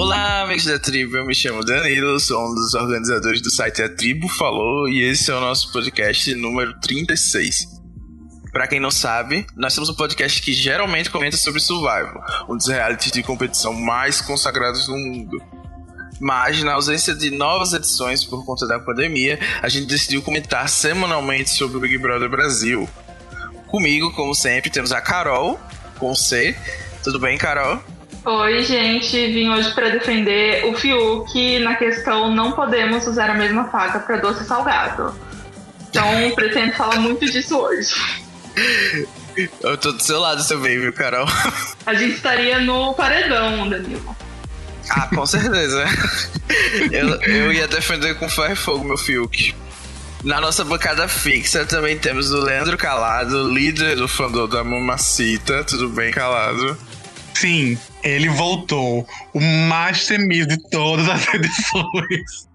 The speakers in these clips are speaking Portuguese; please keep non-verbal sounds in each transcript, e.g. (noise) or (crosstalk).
Olá, amigos da tribo, eu me chamo Danilo, sou um dos organizadores do site A Tribo Falou e esse é o nosso podcast número 36. Para quem não sabe, nós temos um podcast que geralmente comenta sobre Survival, um dos realities de competição mais consagrados no mundo. Mas, na ausência de novas edições por conta da pandemia, a gente decidiu comentar semanalmente sobre o Big Brother Brasil. Comigo, como sempre, temos a Carol, com C. Tudo bem, Carol? Oi, gente. Vim hoje para defender o Fiuk na questão não podemos usar a mesma faca para doce salgado. Então, (laughs) pretendo falar muito disso hoje. Eu tô do seu lado também, viu, Carol? (laughs) A gente estaria no paredão, Danilo. Ah, com certeza. eu, eu ia defender com ferro e fogo, meu Fiuk. Na nossa bancada fixa também temos o Leandro Calado, líder do fandom da Mamacita. Tudo bem, Calado? Sim, ele voltou. O mais temido de todas as (laughs) edições.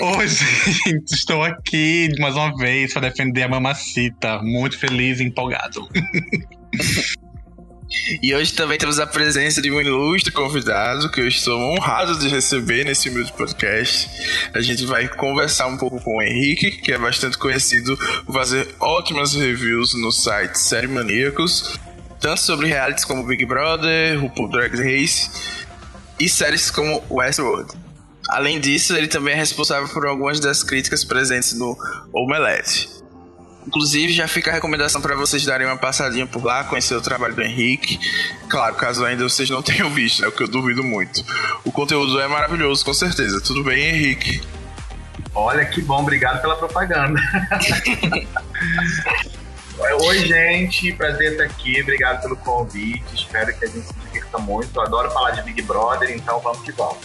Hoje, gente, estou aqui mais uma vez para defender a Mamacita. Muito feliz e empolgado. E hoje também temos a presença de um ilustre convidado que eu estou honrado de receber nesse humilde podcast. A gente vai conversar um pouco com o Henrique, que é bastante conhecido por fazer ótimas reviews no site Série Maníacos, tanto sobre realities como Big Brother, RuPaul Drag Race e séries como Westworld. Além disso, ele também é responsável por algumas das críticas presentes no Omelette. Inclusive, já fica a recomendação para vocês darem uma passadinha por lá, conhecer o trabalho do Henrique. Claro, caso ainda vocês não (laughs) tenham visto, né? O que eu duvido muito. O conteúdo é maravilhoso, com certeza. Tudo bem, Henrique? Olha que bom, obrigado pela propaganda. (laughs) Oi, gente, prazer estar aqui, obrigado pelo convite. Espero que a gente se divirta muito. Eu adoro falar de Big Brother, então vamos que vamos.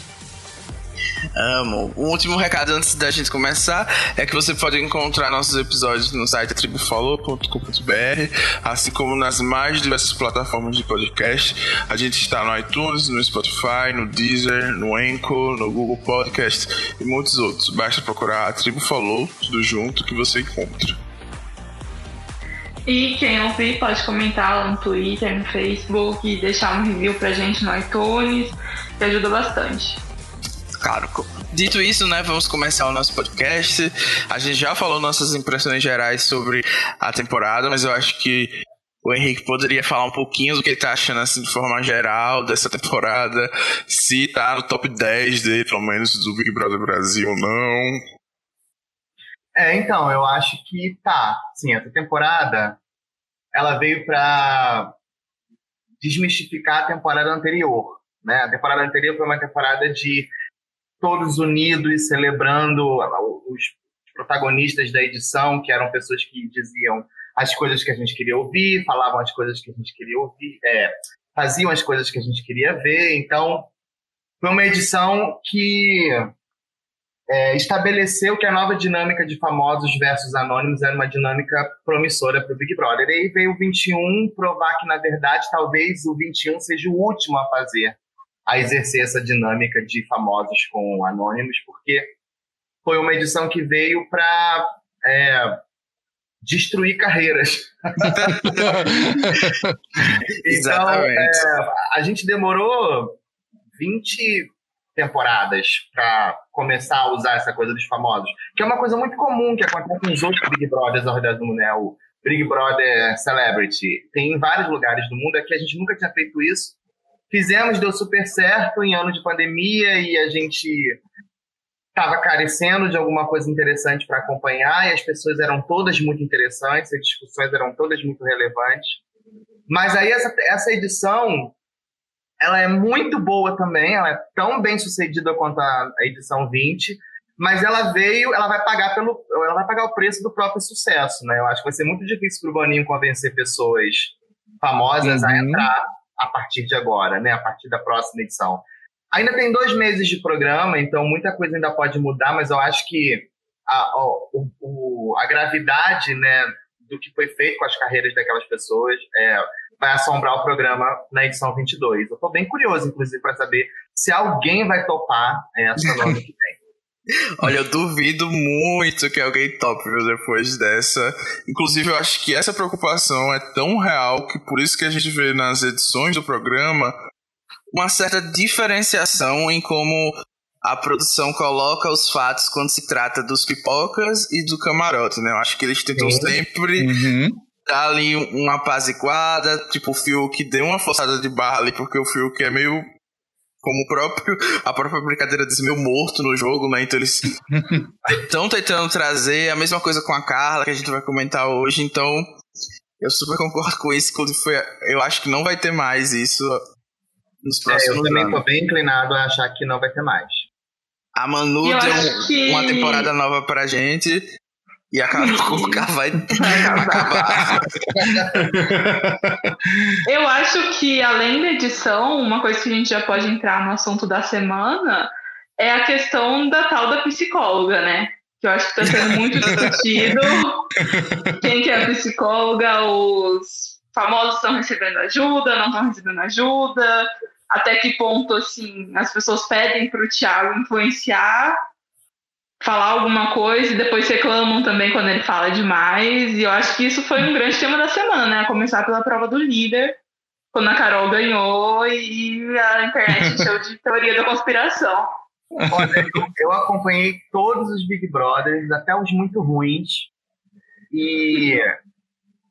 Amo. O último recado antes da gente começar é que você pode encontrar nossos episódios no site tribufollow.com.br, assim como nas mais diversas plataformas de podcast. A gente está no iTunes, no Spotify, no Deezer, no Anchor, no Google Podcast e muitos outros. Basta procurar a Tribo Falou, tudo junto, que você encontra. E quem ouvir pode comentar lá no Twitter, no Facebook e deixar um review pra gente no iTunes, que ajuda bastante. Claro. Dito isso, né, vamos começar o nosso podcast. A gente já falou nossas impressões gerais sobre a temporada, mas eu acho que o Henrique poderia falar um pouquinho do que ele tá achando assim de forma geral dessa temporada, se tá no top 10 dele, pelo menos do Big Brother Brasil ou não. É, então, eu acho que tá. Sim, essa temporada ela veio para desmistificar a temporada anterior. Né? A temporada anterior foi uma temporada de todos unidos, celebrando os protagonistas da edição, que eram pessoas que diziam as coisas que a gente queria ouvir, falavam as coisas que a gente queria ouvir, é, faziam as coisas que a gente queria ver. Então, foi uma edição que é, estabeleceu que a nova dinâmica de famosos versus anônimos era uma dinâmica promissora para o Big Brother. E aí veio o 21 provar que, na verdade, talvez o 21 seja o último a fazer, a exercer essa dinâmica de famosos com anônimos, porque foi uma edição que veio para é, destruir carreiras. (laughs) então, é, a gente demorou 20 temporadas para começar a usar essa coisa dos famosos, que é uma coisa muito comum que acontece nos outros Big Brothers ao redor do mundo, né? O Big Brother Celebrity. Tem em vários lugares do mundo, aqui a gente nunca tinha feito isso. Fizemos, deu super certo em ano de pandemia e a gente estava carecendo de alguma coisa interessante para acompanhar e as pessoas eram todas muito interessantes, as discussões eram todas muito relevantes. Mas aí essa, essa edição ela é muito boa também, ela é tão bem sucedida quanto a, edição 20, mas ela veio, ela vai pagar pelo, ela vai pagar o preço do próprio sucesso, né? Eu acho que vai ser muito difícil para o Boninho convencer pessoas famosas uhum. a entrar a partir de agora, né? A partir da próxima edição. Ainda tem dois meses de programa, então muita coisa ainda pode mudar, mas eu acho que a, a, o, a gravidade, né, do que foi feito com as carreiras daquelas pessoas é, vai assombrar o programa na edição 22. Eu estou bem curioso, inclusive, para saber se alguém vai topar essa nova que tem. (laughs) Olha, eu duvido muito que alguém tope depois dessa. Inclusive, eu acho que essa preocupação é tão real que por isso que a gente vê nas edições do programa uma certa diferenciação em como a produção coloca os fatos quando se trata dos pipocas e do camarote, né? Eu acho que eles tentam sempre uhum. Dar ali uma apaziguada, tipo o Fiuk deu uma forçada de barra ali, porque o Fiuk é meio como o próprio, a própria brincadeira diz meio morto no jogo, né? Então eles (laughs) estão tentando trazer a mesma coisa com a Carla, que a gente vai comentar hoje, então eu super concordo com isso, foi, eu acho que não vai ter mais isso nos próximos é, eu também anos. tô bem inclinado a achar que não vai ter mais. A Manu eu deu que... uma temporada nova pra gente. E a Carol vai (laughs) (laughs) acabar. Eu acho que, além da edição, uma coisa que a gente já pode entrar no assunto da semana é a questão da tal da psicóloga, né? Que eu acho que está sendo muito discutido. (laughs) Quem que é a psicóloga? Os famosos estão recebendo ajuda, não estão recebendo ajuda até que ponto assim as pessoas pedem para o Thiago influenciar, falar alguma coisa e depois reclamam também quando ele fala demais. E eu acho que isso foi um grande tema da semana, né? A começar pela prova do líder, quando a Carol ganhou e a internet (laughs) encheu de teoria da conspiração. Olha, eu acompanhei todos os Big Brothers, até os muito ruins. E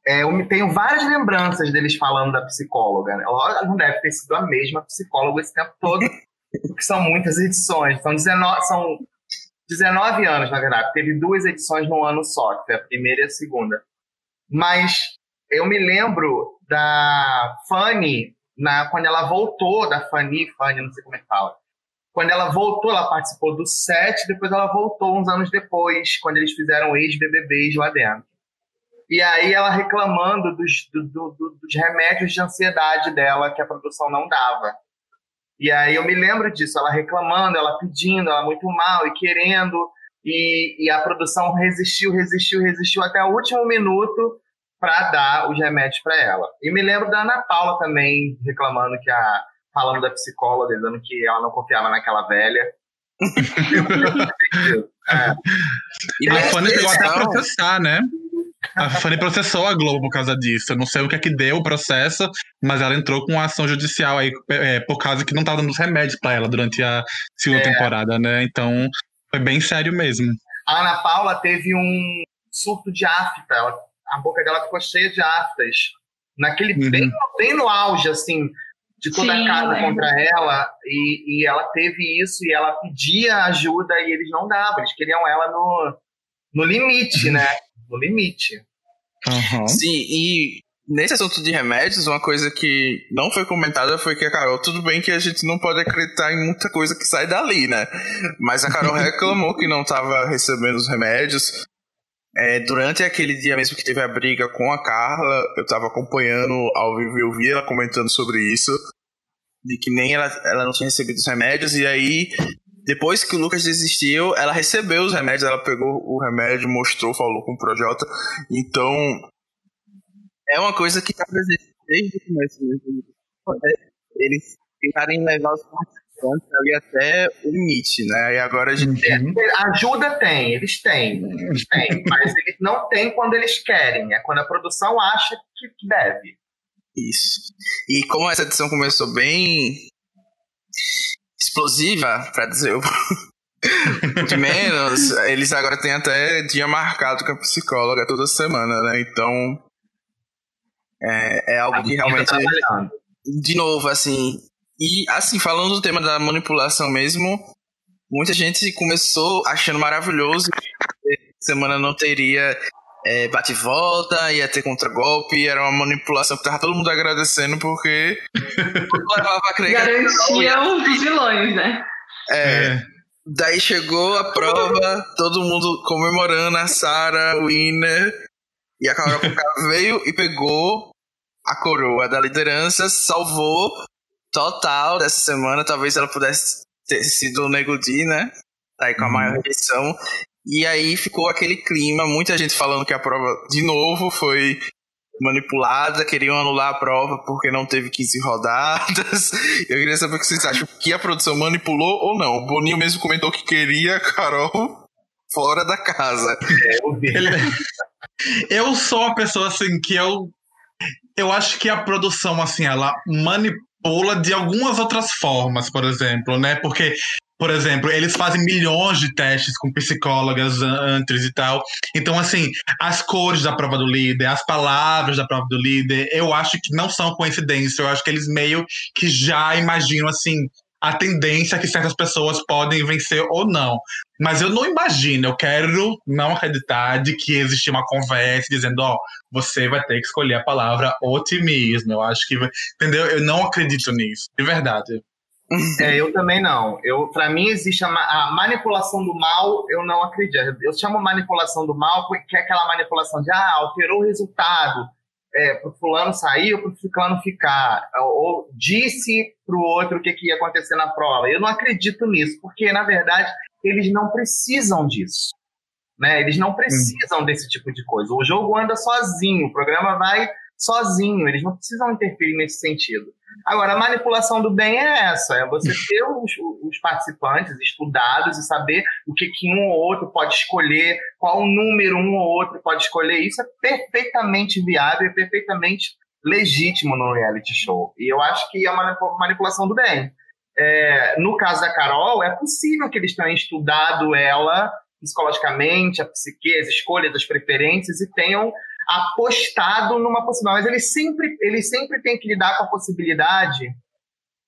é, eu tenho várias lembranças deles falando da psicóloga. Né? Não deve ter sido a mesma psicóloga esse tempo todo, porque são muitas edições. São 19, são 19 anos, na verdade. Teve duas edições num ano só, que foi a primeira e a segunda. Mas eu me lembro da Fanny, na, quando ela voltou, da Fanny, Fanny, não sei como é que fala. Quando ela voltou, ela participou do set, depois ela voltou uns anos depois, quando eles fizeram ex-BBBs lá dentro. E aí ela reclamando dos, do, do, dos remédios de ansiedade dela que a produção não dava. E aí eu me lembro disso, ela reclamando, ela pedindo, ela muito mal e querendo, e, e a produção resistiu, resistiu, resistiu até o último minuto para dar os remédios para ela. E me lembro da Ana Paula também reclamando que a falando da psicóloga, dizendo que ela não confiava naquela velha. (laughs) (laughs) é. E a Fanny chegou até a processar, né? A Fanny processou a Globo por causa disso. Eu não sei o que é que deu o processo, mas ela entrou com uma ação judicial aí é, por causa que não estava dando os remédios para ela durante a segunda é. temporada, né? Então foi bem sério mesmo. A Ana Paula teve um surto de afta. Ela, a boca dela ficou cheia de aftas. Naquele uhum. bem, bem no auge, assim, de toda Sim, a casa contra ela. E, e ela teve isso e ela pedia ajuda e eles não davam. Eles queriam ela no, no limite, né? No limite. Uhum. Sim, e nesse assunto de remédios, uma coisa que não foi comentada foi que a Carol, tudo bem que a gente não pode acreditar em muita coisa que sai dali, né? Mas a Carol (laughs) reclamou que não estava recebendo os remédios. É, durante aquele dia mesmo que teve a briga com a Carla, eu estava acompanhando ao vivo e eu vi ela comentando sobre isso. De que nem ela, ela não tinha recebido os remédios, e aí depois que o Lucas desistiu, ela recebeu os remédios, ela pegou o remédio, mostrou, falou com o Projota. Então, é uma coisa que está presente desde o começo mesmo. Eles tentarem levar os participantes ali até o limite, né? E agora a gente. Uhum. Ajuda tem, eles têm, eles têm, (laughs) mas eles não têm quando eles querem, é quando a produção acha que deve. Isso. E como essa edição começou bem explosiva, pra dizer o (laughs) de menos, eles agora têm até dia marcado com a psicóloga toda semana, né? Então é, é algo que realmente. De novo, assim. E assim, falando do tema da manipulação mesmo, muita gente começou achando maravilhoso que semana não teria é, bate-volta, ia ter contragolpe, era uma manipulação que tava todo mundo agradecendo porque (laughs) levava a crer Garantia os vilões, né? É, é. Daí chegou a prova, todo mundo comemorando a Sarah, o winner, e a Carol (laughs) veio e pegou a coroa da liderança, salvou total dessa semana. Talvez ela pudesse ter sido o Nego né? Tá aí com a maior uhum. rejeição. E aí ficou aquele clima, muita gente falando que a prova, de novo, foi manipulada, queriam anular a prova porque não teve 15 rodadas. (laughs) Eu queria saber o que vocês acham, que a produção manipulou ou não. O Boninho mesmo comentou que queria a Carol fora da casa. É, (laughs) eu sou uma pessoa assim que eu eu acho que a produção assim, ela manipula manipula de algumas outras formas, por exemplo, né? Porque por exemplo, eles fazem milhões de testes com psicólogas antes e tal. Então, assim, as cores da prova do líder, as palavras da prova do líder, eu acho que não são coincidência. Eu acho que eles meio que já imaginam, assim, a tendência que certas pessoas podem vencer ou não. Mas eu não imagino, eu quero não acreditar de que existe uma conversa dizendo, ó, oh, você vai ter que escolher a palavra otimismo. Eu acho que, entendeu? Eu não acredito nisso, de verdade. É, (laughs) eu também não. Eu, para mim existe a, a, manipulação do mal, eu não acredito. Eu chamo manipulação do mal porque é aquela manipulação de ah, alterou o resultado, é, pro fulano sair ou pro fulano ficar, ou disse pro outro o que, que ia acontecer na prova. Eu não acredito nisso, porque na verdade eles não precisam disso. Né? Eles não precisam hum. desse tipo de coisa. O jogo anda sozinho, o programa vai sozinho, eles não precisam interferir nesse sentido. Agora, a manipulação do bem é essa: é você ter os, os, participantes estudados e saber o que, que um ou outro pode escolher, qual número um ou outro pode escolher. Isso é perfeitamente viável e perfeitamente legítimo no reality show. E eu acho que é uma manipulação do bem. É, no caso da Carol, é possível que eles tenham estudado ela psicologicamente, a psique, as escolhas, as preferências e tenham apostado numa possibilidade. Mas ele sempre, ele sempre tem que lidar com a possibilidade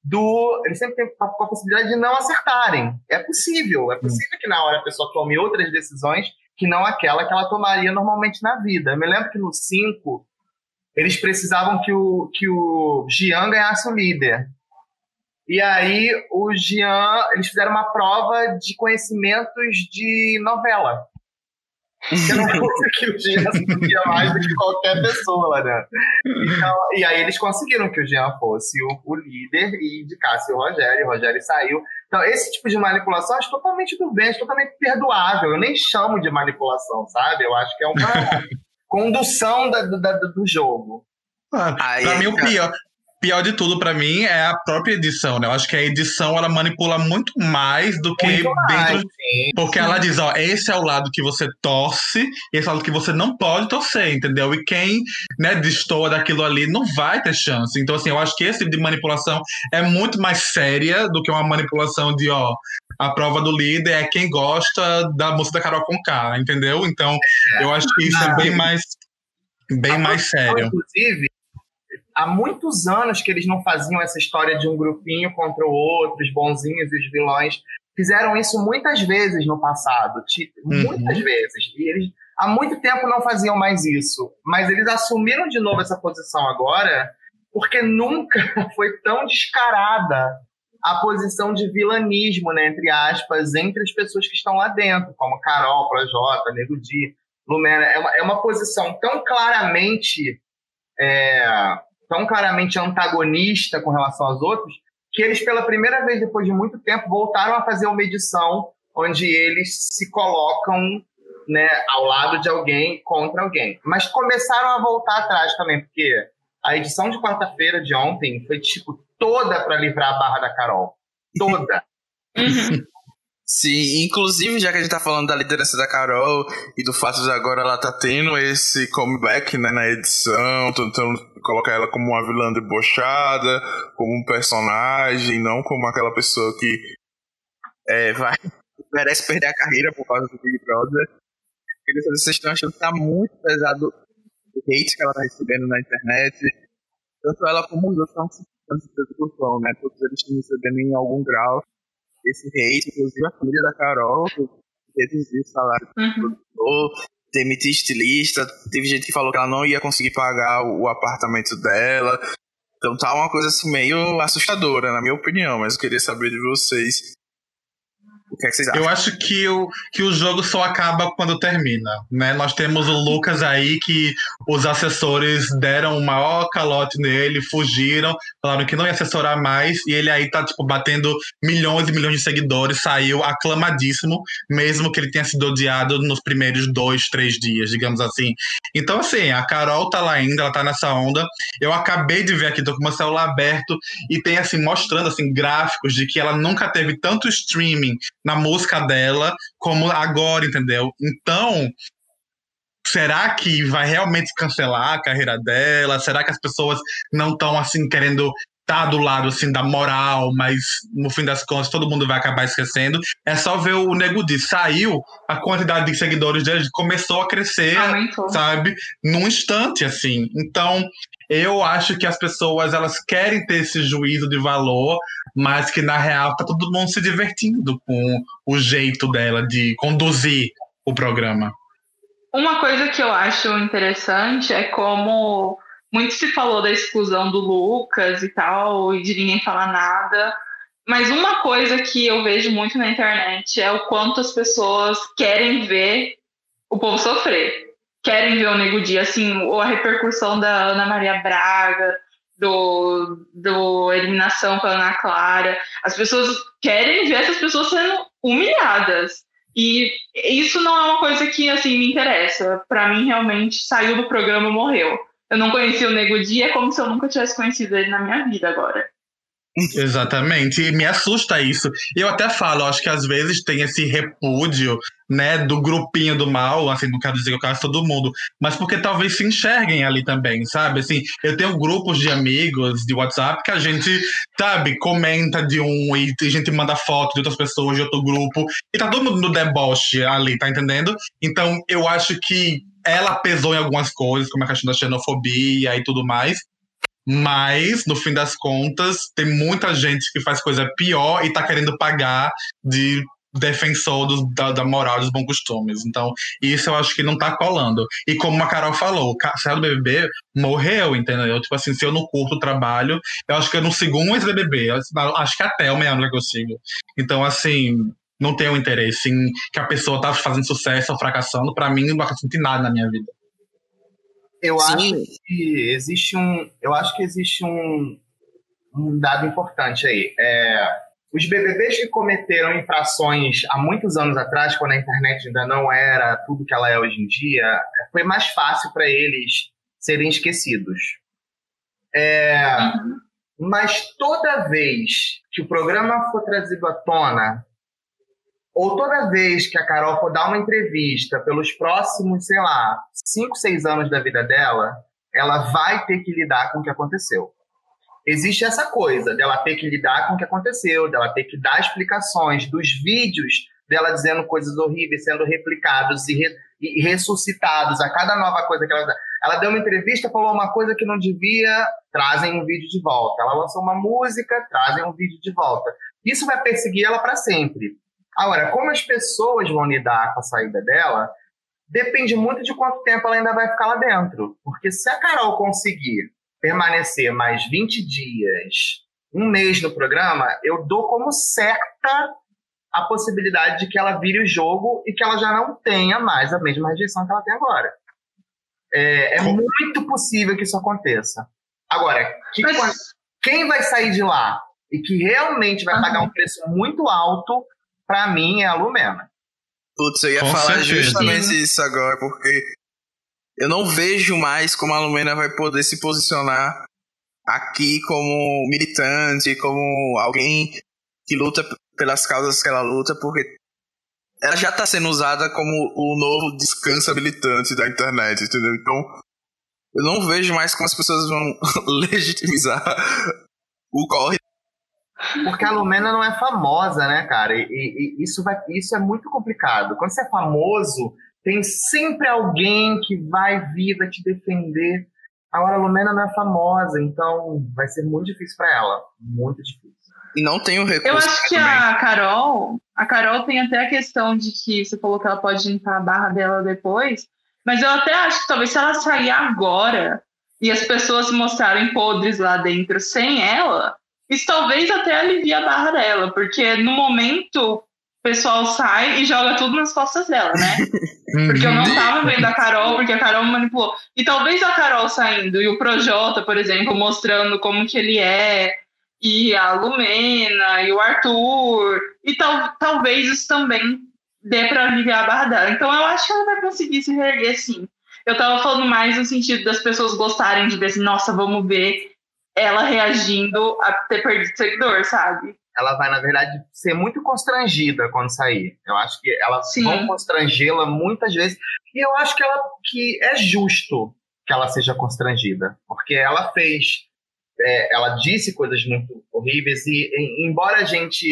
do. Ele sempre tem com a possibilidade de não acertarem. É possível. É possível que na hora a pessoa tome outras decisões que não aquela que ela tomaria normalmente na vida. Eu me lembro que no 5 eles precisavam que o, que o Gian ganhasse o líder. E aí o Gian, eles fizeram uma prova de conhecimentos de novela. Que não fosse que o Jean sabia mais do que qualquer pessoa lá né? Então, e aí eles conseguiram que o Jean fosse o, o líder e indicasse o Rogério, o Rogério saiu. Então, esse tipo de manipulação é totalmente do bem, é totalmente perdoável. Eu nem chamo de manipulação, sabe? Eu acho que é uma (laughs) condução da, da, do jogo. Ah, pra mim, o pior, pior de tudo para mim é a própria edição, né? Eu acho que a edição ela manipula muito mais do que muito dentro. Mais, porque ela diz, ó, esse é o lado que você torce, esse é o lado que você não pode torcer, entendeu? E quem, né, destoa daquilo ali não vai ter chance. Então, assim, eu acho que esse tipo de manipulação é muito mais séria do que uma manipulação de, ó, a prova do líder é quem gosta da música da Carol Conká, entendeu? Então, eu acho que isso é bem mais bem mais sério. Inclusive, há muitos anos que eles não faziam essa história de um grupinho contra o outro, os bonzinhos e os vilões. Fizeram isso muitas vezes no passado, uhum. muitas vezes. E eles há muito tempo não faziam mais isso. Mas eles assumiram de novo essa posição agora, porque nunca (laughs) foi tão descarada a posição de vilanismo, né, entre aspas, entre as pessoas que estão lá dentro, como Carol, Projota, Nego Di, Lumena. É uma, é uma posição tão claramente é, tão claramente antagonista com relação aos outros, que eles, pela primeira vez depois de muito tempo, voltaram a fazer uma edição onde eles se colocam né, ao lado de alguém contra alguém. Mas começaram a voltar atrás também, porque a edição de quarta-feira de ontem foi tipo toda para livrar a barra da Carol. Toda. Uhum. Sim, inclusive, já que a gente tá falando da liderança da Carol e do fato de agora ela tá tendo esse comeback né, na edição, tentando colocar ela como uma vilã debochada, como um personagem, não como aquela pessoa que é, vai (laughs) merece perder a carreira por causa do Big Brother. Queria saber se vocês estão achando que tá muito pesado o hate que ela tá recebendo na internet. Tanto ela como os outros estão se né? Todos eles estão recebendo em algum grau esse hate, inclusive a família da Carol, reduziu o salário do uhum. produtor, demitir estilista, teve gente que falou que ela não ia conseguir pagar o apartamento dela. Então tá uma coisa assim meio assustadora, na minha opinião, mas eu queria saber de vocês o que, é que vocês acham? Eu acho que o, que o jogo só acaba quando termina. Né? Nós temos o Lucas aí que os assessores deram o maior calote nele, fugiram, falaram que não ia assessorar mais, e ele aí tá tipo, batendo milhões e milhões de seguidores, saiu aclamadíssimo, mesmo que ele tenha sido odiado nos primeiros dois, três dias, digamos assim. Então, assim, a Carol tá lá ainda, ela tá nessa onda. Eu acabei de ver aqui, tô com o meu celular aberto, e tem assim, mostrando assim, gráficos de que ela nunca teve tanto streaming na música dela como agora, entendeu? Então, será que vai realmente cancelar a carreira dela? Será que as pessoas não estão assim querendo tá do lado assim da moral, mas no fim das contas todo mundo vai acabar esquecendo. É só ver o Nego Di saiu, a quantidade de seguidores dele começou a crescer, Aumentou. sabe, num instante assim. Então, eu acho que as pessoas elas querem ter esse juízo de valor, mas que na real tá todo mundo se divertindo com o jeito dela de conduzir o programa. Uma coisa que eu acho interessante é como muito se falou da exclusão do Lucas e tal, e de ninguém falar nada. Mas uma coisa que eu vejo muito na internet é o quanto as pessoas querem ver o povo sofrer. Querem ver o Nego Dia, assim, ou a repercussão da Ana Maria Braga, do, do eliminação com a Ana Clara. As pessoas querem ver essas pessoas sendo humilhadas. E isso não é uma coisa que, assim, me interessa. Para mim, realmente, saiu do programa morreu eu não conhecia o Nego Dia, é como se eu nunca tivesse conhecido ele na minha vida agora. Exatamente, e me assusta isso. Eu até falo, acho que às vezes tem esse repúdio, né, do grupinho do mal, assim, não quero dizer que eu quero todo mundo, mas porque talvez se enxerguem ali também, sabe? Assim, eu tenho grupos de amigos de WhatsApp que a gente, sabe, comenta de um e a gente manda foto de outras pessoas de outro grupo, e tá todo mundo no deboche ali, tá entendendo? Então, eu acho que ela pesou em algumas coisas, como a questão da xenofobia e tudo mais. Mas, no fim das contas, tem muita gente que faz coisa pior e tá querendo pagar de defensor do, da, da, moral dos bons costumes. Então, isso eu acho que não tá colando. E como a Carol falou, o Céu do BBB morreu, entendeu? Tipo assim, se eu não curto o trabalho, eu acho que eu não sigo um ex-BBB. Acho que até o meio que eu sigo. Então, assim, não tenho interesse em que a pessoa tá fazendo sucesso ou fracassando. Para mim, não acrescenta nada na minha vida. Eu Sim. acho que existe um, eu acho que existe um, um dado importante aí. É, os BBBs que cometeram infrações há muitos anos atrás, quando a internet ainda não era tudo que ela é hoje em dia, foi mais fácil para eles serem esquecidos. É, uhum. Mas toda vez que o programa for trazido à tona ou toda vez que a Carol for dar uma entrevista pelos próximos, sei lá, 5, 6 anos da vida dela, ela vai ter que lidar com o que aconteceu. Existe essa coisa dela ter que lidar com o que aconteceu, dela ter que dar explicações dos vídeos dela dizendo coisas horríveis sendo replicados e, re, e ressuscitados a cada nova coisa que ela dá. Ela deu uma entrevista, falou uma coisa que não devia, trazem um vídeo de volta. Ela lançou uma música, trazem um vídeo de volta. Isso vai perseguir ela para sempre. Agora, como as pessoas vão lidar com a saída dela, depende muito de quanto tempo ela ainda vai ficar lá dentro. Porque se a Carol conseguir permanecer mais 20 dias, um mês no programa, eu dou como certa a possibilidade de que ela vire o jogo e que ela já não tenha mais a mesma rejeição que ela tem agora. É, é muito possível que isso aconteça. Agora, que, Mas... quem vai sair de lá e que realmente vai pagar um preço muito alto para mim, é a Lumena. Putz, eu ia Com falar certeza. justamente isso agora, porque eu não vejo mais como a Lumena vai poder se posicionar aqui como militante, como alguém que luta pelas causas que ela luta, porque ela já está sendo usada como o novo descansa militante da internet, entendeu? Então, eu não vejo mais como as pessoas vão (laughs) legitimizar o corre porque a Lumena não é famosa, né, cara? E, e, isso, vai, isso é muito complicado. Quando você é famoso, tem sempre alguém que vai vir, vai te defender. Agora, a Lumena não é famosa, então vai ser muito difícil para ela. Muito difícil. E não tem o recurso. Eu acho que também. a Carol, a Carol tem até a questão de que você falou que ela pode limpar a barra dela depois, mas eu até acho que talvez se ela sair agora e as pessoas se mostrarem podres lá dentro sem ela, isso talvez até alivie a barra dela, porque no momento o pessoal sai e joga tudo nas costas dela, né? (laughs) Porque eu não tava vendo a Carol, porque a Carol manipulou. E talvez a Carol saindo e o Projota, por exemplo, mostrando como que ele é, e a Lumena, e o Arthur, e tal, talvez isso também dê para aliviar a barra dela. Então eu acho que ela vai conseguir se reerguer sim. Eu tava falando mais no sentido das pessoas gostarem de ver assim, nossa, vamos ver ela reagindo a ter perdido seguidor, sabe? Ela vai, na verdade, ser muito constrangida quando sair. Eu acho que elas Sim. vão constrangê-la muitas vezes. E eu acho que, ela, que é justo que ela seja constrangida. Porque ela fez é, ela disse coisas muito horríveis e, em, embora a gente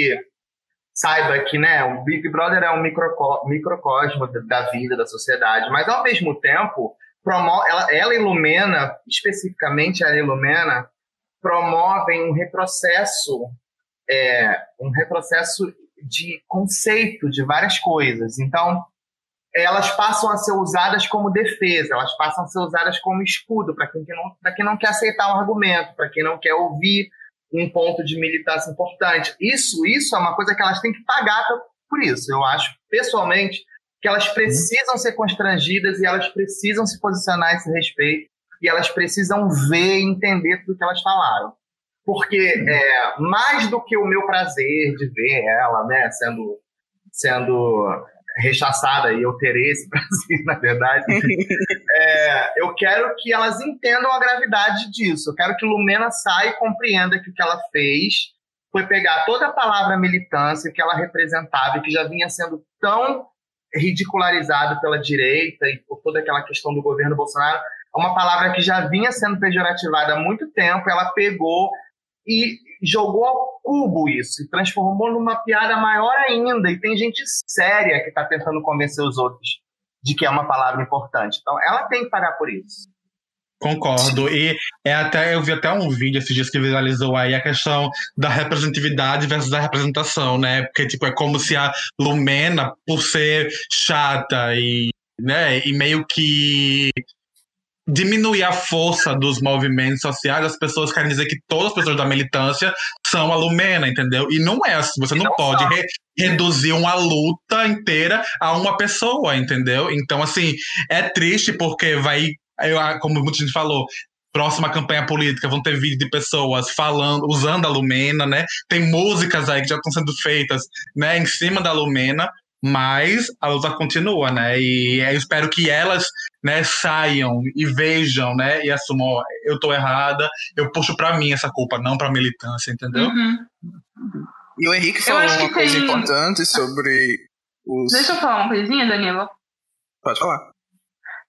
saiba que né, o Big Brother é um microcosmo da vida, da sociedade, mas ao mesmo tempo, promove, ela, ela e Lumena, especificamente ela e Lumena, promovem um retrocesso, é, um retrocesso de conceito de várias coisas. Então, elas passam a ser usadas como defesa, elas passam a ser usadas como escudo para quem, não, quem não quer aceitar um argumento, para quem não quer ouvir um ponto de militância importante. Isso, isso é uma coisa que elas têm que pagar por isso. Eu acho, pessoalmente, que elas precisam ser constrangidas e elas precisam se posicionar a esse respeito e elas precisam ver e entender tudo que elas falaram. Porque é, mais do que o meu prazer de ver ela né, sendo, sendo rechaçada, e eu terei esse (laughs) prazer, na verdade, é, eu quero que elas entendam a gravidade disso. Eu quero que Lumena saia e compreenda que o que ela fez foi pegar toda a palavra militância que ela representava e que já vinha sendo tão ridicularizado pela direita e por toda aquela questão do governo Bolsonaro, uma palavra que já vinha sendo pejorativada há muito tempo, ela pegou e jogou ao cubo isso, e transformou numa piada maior ainda. E tem gente séria que está tentando convencer os outros de que é uma palavra importante. Então, ela tem que pagar por isso. Concordo. E é até, eu vi até um vídeo esses dias que viralizou aí a questão da representatividade versus a representação, né? Porque, tipo, é como se a Lumena, por ser chata e, né, e meio que diminuir a força dos movimentos sociais, as pessoas querem dizer que todas as pessoas da militância são a Lumena, entendeu? E não é assim, você não, não pode re reduzir uma luta inteira a uma pessoa, entendeu? Então, assim, é triste porque vai, eu, como muita gente falou, próxima campanha política vão ter vídeos de pessoas falando, usando a Lumena, né? Tem músicas aí que já estão sendo feitas, né, em cima da Lumena, mas a luta continua, né? E eu espero que elas, né, saiam e vejam, né, e assumam, eu tô errada, eu puxo para mim essa culpa, não para militância, entendeu? Uhum. E o Henrique falou uma coisa tem... importante sobre os Deixa eu falar uma coisinha, Danilo. Pode falar.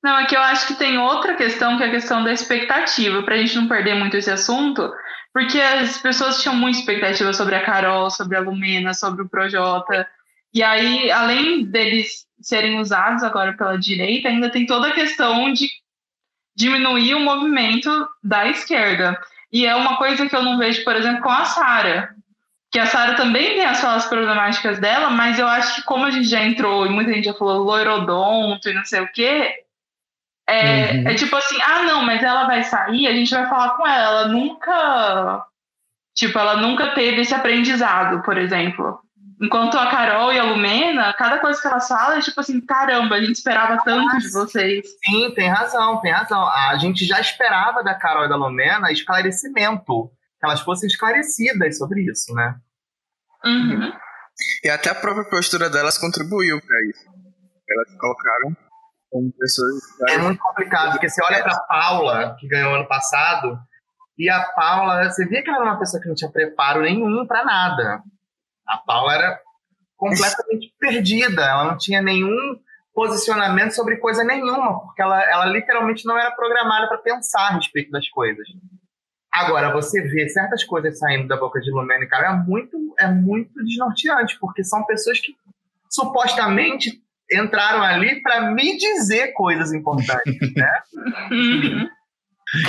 Não, é que eu acho que tem outra questão, que é a questão da expectativa, pra gente não perder muito esse assunto, porque as pessoas tinham muita expectativa sobre a Carol, sobre a Lumena, sobre o Projota, e aí, além deles serem usados agora pela direita, ainda tem toda a questão de diminuir o movimento da esquerda. E é uma coisa que eu não vejo, por exemplo, com a Sara. Que a Sara também tem as suas problemáticas dela, mas eu acho que como a gente já entrou e muita gente já falou loirodonto e não sei o quê, é, uhum. é tipo assim, ah não, mas ela vai sair, a gente vai falar com ela. Ela nunca. Tipo, ela nunca teve esse aprendizado, por exemplo. Enquanto a Carol e a Lumena, cada coisa que elas falam é tipo assim, caramba, a gente esperava tanto de vocês. Sim, tem razão, tem razão. A gente já esperava da Carol e da Lumena esclarecimento, que elas fossem esclarecidas sobre isso, né? Uhum. E até a própria postura delas contribuiu para isso. Elas colocaram como pessoas. É muito complicado, porque você olha para Paula, que ganhou ano passado, e a Paula, você via que ela era uma pessoa que não tinha preparo nenhum para nada. A Paula era completamente perdida, ela não tinha nenhum posicionamento sobre coisa nenhuma, porque ela, ela literalmente não era programada para pensar a respeito das coisas. Agora, você vê certas coisas saindo da boca de Lumena e é muito, é muito desnorteante, porque são pessoas que supostamente entraram ali para me dizer coisas importantes, né? (laughs)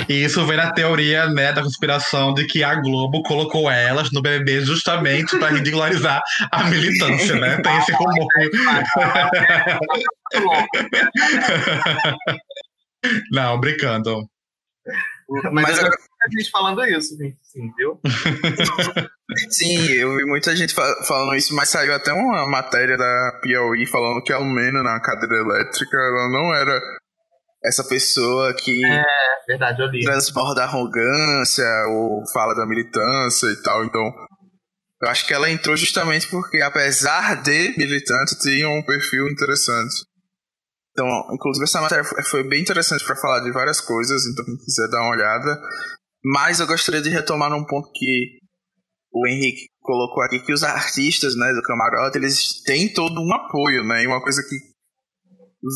E isso vem na teoria né, da conspiração de que a Globo colocou elas no BBB justamente para ridicularizar a militância, né? Tem esse rumor. Não, brincando. Mas, Mas agora a gente falando isso, sim, viu? (laughs) sim, eu vi muita gente falando isso, mas saiu até uma matéria da Piauí falando que a Almena na cadeira elétrica ela não era essa pessoa que é, verdade, eu li. transborda arrogância ou fala da militância e tal. Então, eu acho que ela entrou justamente porque, apesar de militante, tinha um perfil interessante. Então, inclusive, essa matéria foi bem interessante para falar de várias coisas, então, quem quiser dar uma olhada. Mas eu gostaria de retomar num ponto que o Henrique colocou aqui, que os artistas né, do camarote, eles têm todo um apoio, né? E uma coisa que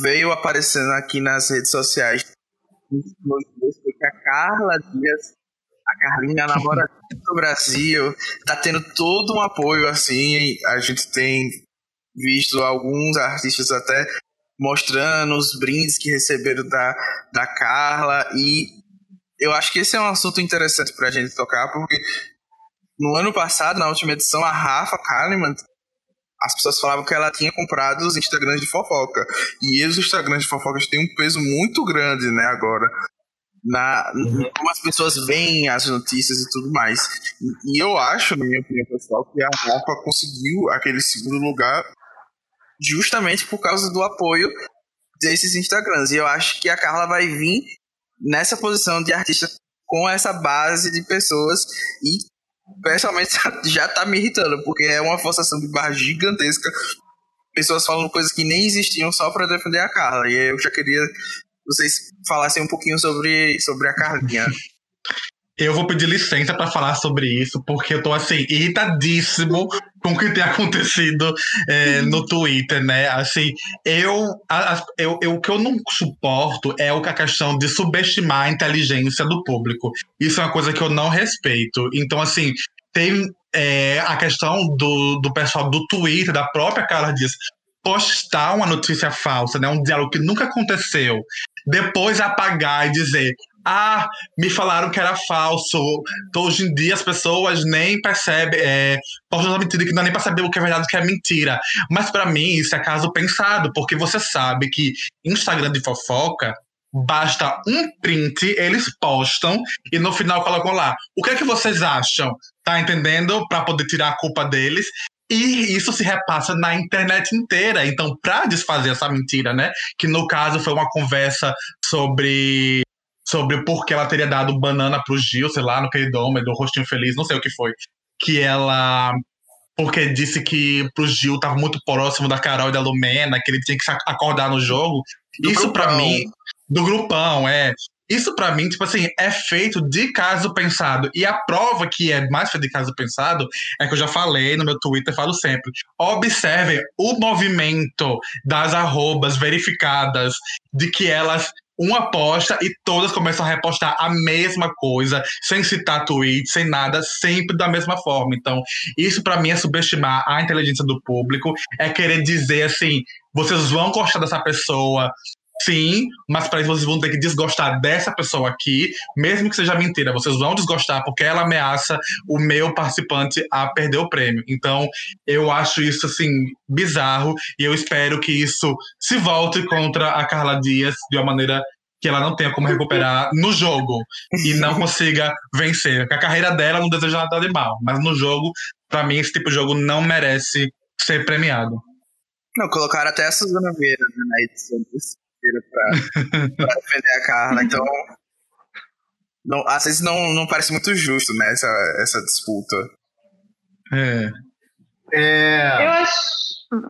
veio aparecendo aqui nas redes sociais que a Carla Dias a Carlinha namora (laughs) do Brasil, tá tendo todo um apoio assim. A gente tem visto alguns artistas até mostrando os brindes que receberam da, da Carla e eu acho que esse é um assunto interessante pra gente tocar, porque no ano passado, na última edição, a Rafa Kalimann, as pessoas falavam que ela tinha comprado os Instagrams de fofoca. E os Instagrams de fofocas têm um peso muito grande, né, agora. Na, uhum. Como as pessoas veem as notícias e tudo mais. E, e eu acho, na minha opinião pessoal, que a Rafa conseguiu aquele segundo lugar justamente por causa do apoio desses Instagrams. E eu acho que a Carla vai vir nessa posição de artista com essa base de pessoas e pessoalmente (laughs) já tá me irritando, porque é uma forçação de barra gigantesca. Pessoas falando coisas que nem existiam só para defender a Carla. E eu já queria vocês falassem um pouquinho sobre, sobre a Carlinha. (laughs) Eu vou pedir licença para falar sobre isso, porque eu tô assim, irritadíssimo com o que tem acontecido é, no Twitter, né? Assim, eu, a, eu, eu, o que eu não suporto é a questão de subestimar a inteligência do público. Isso é uma coisa que eu não respeito. Então, assim, tem é, a questão do, do pessoal do Twitter, da própria Carla Dias, postar uma notícia falsa, né? Um diálogo que nunca aconteceu, depois apagar e dizer ah, me falaram que era falso. Então, hoje em dia as pessoas nem percebem, é, postam mentira que não dá nem para saber o que é verdade o que é mentira. Mas para mim isso é caso pensado, porque você sabe que Instagram de fofoca basta um print, eles postam e no final colocam lá. O que é que vocês acham? Tá entendendo? Para poder tirar a culpa deles. E isso se repassa na internet inteira. Então, para desfazer essa mentira, né? Que no caso foi uma conversa sobre sobre por que ela teria dado banana pro Gil, sei lá, no queridômetro, do rostinho feliz, não sei o que foi. Que ela. Porque disse que pro Gil tava muito próximo da Carol e da Lumena, que ele tinha que acordar no jogo. Do Isso para mim. Do grupão, é. Isso para mim, tipo assim, é feito de caso pensado. E a prova que é mais feita de caso pensado é que eu já falei no meu Twitter, falo sempre. Observem o movimento das arrobas verificadas de que elas uma posta e todas começam a repostar a mesma coisa, sem citar tweet, sem nada, sempre da mesma forma. Então, isso para mim é subestimar a inteligência do público, é querer dizer assim, vocês vão gostar dessa pessoa, Sim, mas para isso vocês vão ter que desgostar dessa pessoa aqui, mesmo que seja mentira, vocês vão desgostar porque ela ameaça o meu participante a perder o prêmio. Então, eu acho isso assim bizarro e eu espero que isso se volte contra a Carla Dias de uma maneira que ela não tenha como recuperar no jogo e não consiga vencer. Porque a carreira dela não deseja nada de mal, mas no jogo, para mim, esse tipo de jogo não merece ser premiado. Não, colocaram até a Suzana Vieira né, na edição pra, pra defender a Carla. (laughs) Então, não, às vezes não, não parece muito justo, né, essa, essa disputa. É. é... Eu acho.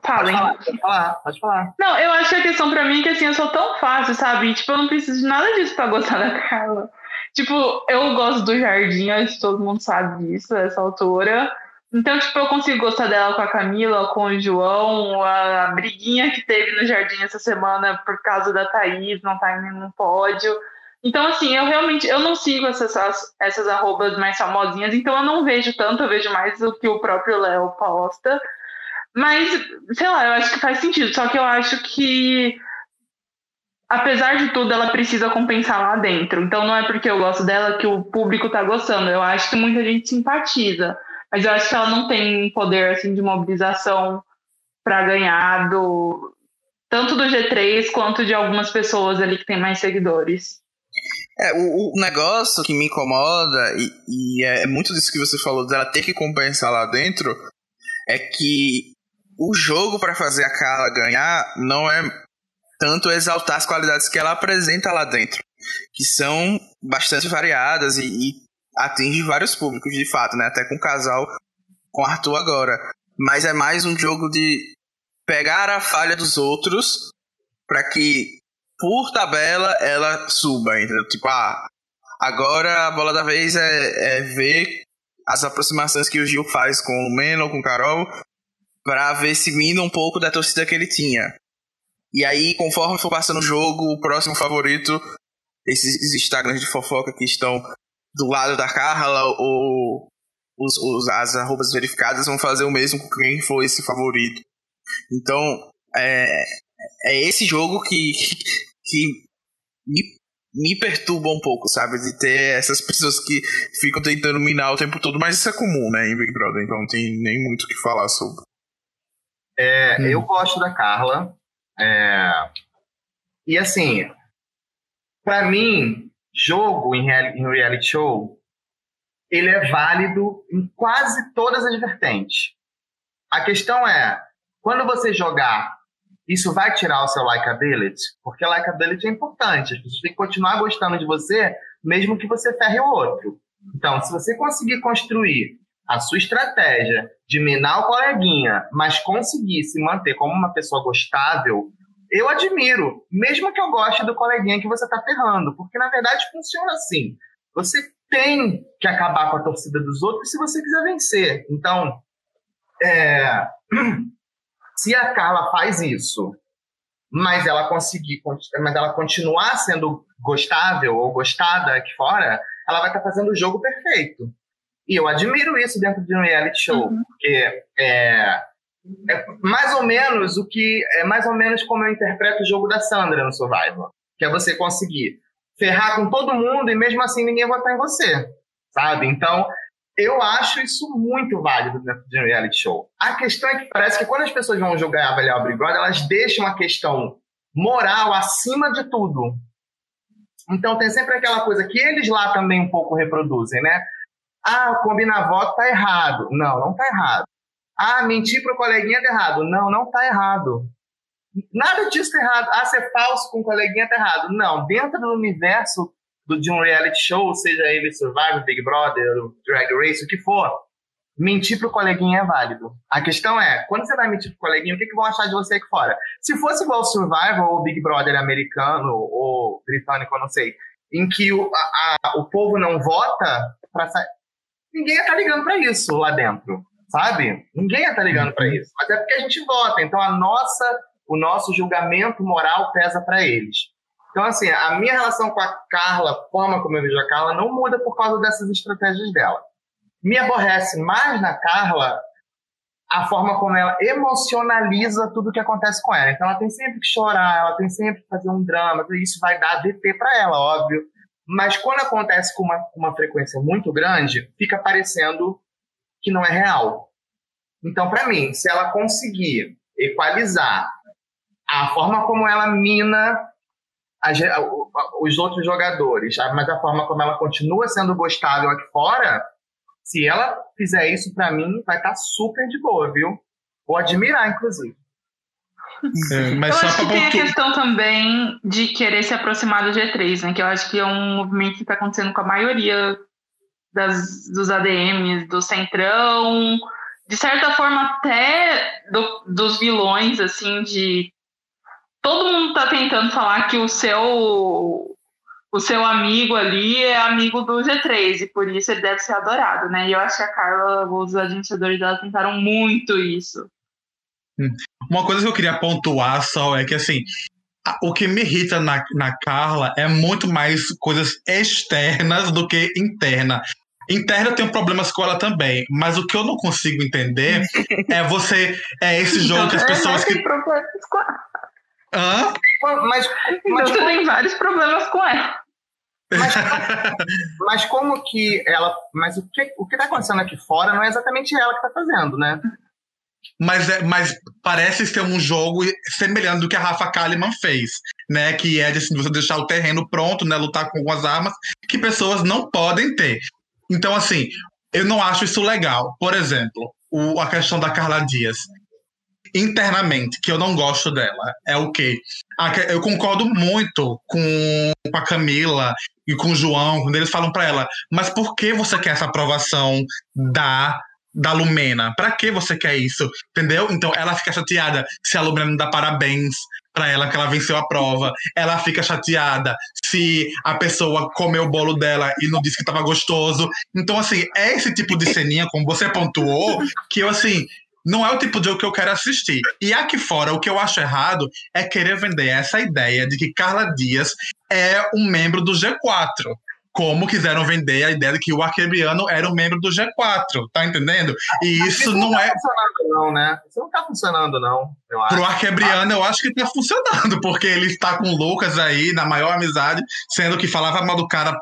Falem. Pode falar, pode falar. Não, eu acho que a questão pra mim é que assim, eu sou tão fácil, sabe? Tipo, eu não preciso de nada disso pra gostar da Carla. Tipo, eu gosto do Jardim, acho que todo mundo sabe disso, essa altura. Então, tipo, eu consigo gostar dela com a Camila, com o João, a briguinha que teve no jardim essa semana por causa da Thaís, não tá em nenhum pódio. Então, assim, eu realmente eu não sigo essas, essas arrobas mais famosinhas, então eu não vejo tanto, eu vejo mais o que o próprio Léo posta. Mas, sei lá, eu acho que faz sentido. Só que eu acho que, apesar de tudo, ela precisa compensar lá dentro. Então não é porque eu gosto dela que o público tá gostando. Eu acho que muita gente simpatiza. Mas eu acho que ela não tem poder assim de mobilização para ganhar do tanto do G3 quanto de algumas pessoas ali que tem mais seguidores. É, o, o negócio que me incomoda, e, e, é muito disso que você falou, dela ter que compensar lá dentro, é que o jogo para fazer a Carla ganhar não é tanto exaltar as qualidades que ela apresenta lá dentro, que são bastante variadas e, e atinge vários públicos, de fato, né? Até com o casal com Arthur agora. Mas é mais um jogo de pegar a falha dos outros para que, por tabela, ela suba, entendeu? Tipo, ah, agora a bola da vez é, é ver as aproximações que o Gil faz com o Meno, com o Carol, para ver se mina um pouco da torcida que ele tinha. E aí, conforme for passando o jogo, o próximo favorito, esses Instagrams de fofoca que estão do lado da Carla, ou os, os, as arrobas verificadas vão fazer o mesmo com quem for esse favorito. Então, é, é esse jogo que, (laughs) que me, me perturba um pouco, sabe? De ter essas pessoas que ficam tentando minar o tempo todo, mas isso é comum, né, em Big Brother, então não tem nem muito o que falar sobre. É, hum. Eu gosto da Carla. É, e assim, para mim, jogo em reality, show, ele é válido em quase todas as vertentes. A questão é, quando você jogar, isso vai tirar o seu likability? Porque likability é importante. As pessoas têm que continuar gostando de você, mesmo que você ferre o outro. Então, se você conseguir construir a sua estratégia de minar o coleguinha, mas conseguir se manter como uma pessoa gostável, eu admiro, mesmo que eu goste do coleguinha que você está ferrando, porque na verdade funciona assim. Você tem que acabar com a torcida dos outros se você quiser vencer. Então, é, (clears throat) se a Carla faz isso, mas ela conseguir, mas ela continuar sendo gostável ou gostada aqui fora, ela vai estar tá fazendo o jogo perfeito. E eu admiro isso dentro de um reality show, uhum. porque é, é mais ou menos o que é mais ou menos como eu interpreto o jogo da Sandra no Survivor, que é você conseguir ferrar com todo mundo e mesmo assim ninguém votar em você, sabe? Então eu acho isso muito válido dentro de um reality show. A questão é que parece que quando as pessoas vão julgar e avaliar o Big Brother, elas deixam a questão moral acima de tudo. Então tem sempre aquela coisa que eles lá também um pouco reproduzem, né? Ah, combinar voto tá errado. Não, não tá errado. Ah, mentir pro coleguinha tá errado. Não, não tá errado. Nada disso tá errado. Ah, ser falso com o coleguinha tá errado. Não, dentro do universo do, de um reality show, seja ele Survivor, Big Brother, Drag Race, o que for, mentir pro coleguinha é válido. A questão é, quando você vai mentir pro coleguinha, o que, que vão achar de você aqui fora? Se fosse igual Survivor ou Big Brother americano ou britânico, eu não sei, em que o, a, a, o povo não vota para sair ninguém tá ligando para isso lá dentro, sabe? Ninguém ia estar tá ligando para uhum. isso. Mas é porque a gente vota, então a nossa, o nosso julgamento moral pesa para eles. Então, assim, a minha relação com a Carla, a forma como eu vejo a Carla, não muda por causa dessas estratégias dela. Me aborrece mais na Carla a forma como ela emocionaliza tudo que acontece com ela. Então, ela tem sempre que chorar, ela tem sempre que fazer um drama, isso vai dar DT para ela, óbvio. Mas quando acontece com uma, uma frequência muito grande, fica parecendo que não é real. Então, para mim, se ela conseguir equalizar a forma como ela mina os outros jogadores, mas a forma como ela continua sendo gostável aqui fora, se ela fizer isso para mim, vai estar tá super de boa, viu? Vou admirar, inclusive. É, mas eu acho que tem a questão também de querer se aproximar do G3, né? Que eu acho que é um movimento que está acontecendo com a maioria das, dos ADMs, do Centrão, de certa forma até do, dos vilões, assim, de todo mundo está tentando falar que o seu o seu amigo ali é amigo do G3 e por isso ele deve ser adorado, né? E eu acho que a Carla, os administradores dela tentaram muito isso. Uma coisa que eu queria pontuar só é que, assim, o que me irrita na, na Carla é muito mais coisas externas do que interna. Interna eu tenho problemas com ela também, mas o que eu não consigo entender (laughs) é você. É esse jogo que as pessoas que. problemas com ela. Hã? Mas, mas então, você tem vários problemas com ela. Mas, (laughs) mas, como que ela. Mas o que o que está acontecendo aqui fora não é exatamente ela que está fazendo, né? mas, é, mas parece ser um jogo semelhante do que a Rafa Kalimann fez, né? Que é de assim, você deixar o terreno pronto, né? Lutar com algumas armas que pessoas não podem ter. Então, assim, eu não acho isso legal. Por exemplo, o, a questão da Carla Dias. Internamente, que eu não gosto dela, é o quê? Eu concordo muito com, com a Camila e com o João, quando eles falam para ela, mas por que você quer essa aprovação da da Lumena. Pra que você quer isso? Entendeu? Então ela fica chateada se a Lumena não dá parabéns para ela que ela venceu a prova. Ela fica chateada se a pessoa comeu o bolo dela e não disse que tava gostoso. Então, assim, é esse tipo de ceninha, como você pontuou, que eu, assim, não é o tipo de jogo que eu quero assistir. E aqui fora, o que eu acho errado é querer vender essa ideia de que Carla Dias é um membro do G4. Como quiseram vender a ideia de que o Arquebiano era um membro do G4, tá entendendo? E isso não, não é. Tá funcionando, não, né? Isso não tá funcionando, não. Eu acho. Pro Arquebriano, eu acho que tá funcionando, (laughs) porque ele está com o Lucas aí, na maior amizade, sendo que falava mal do cara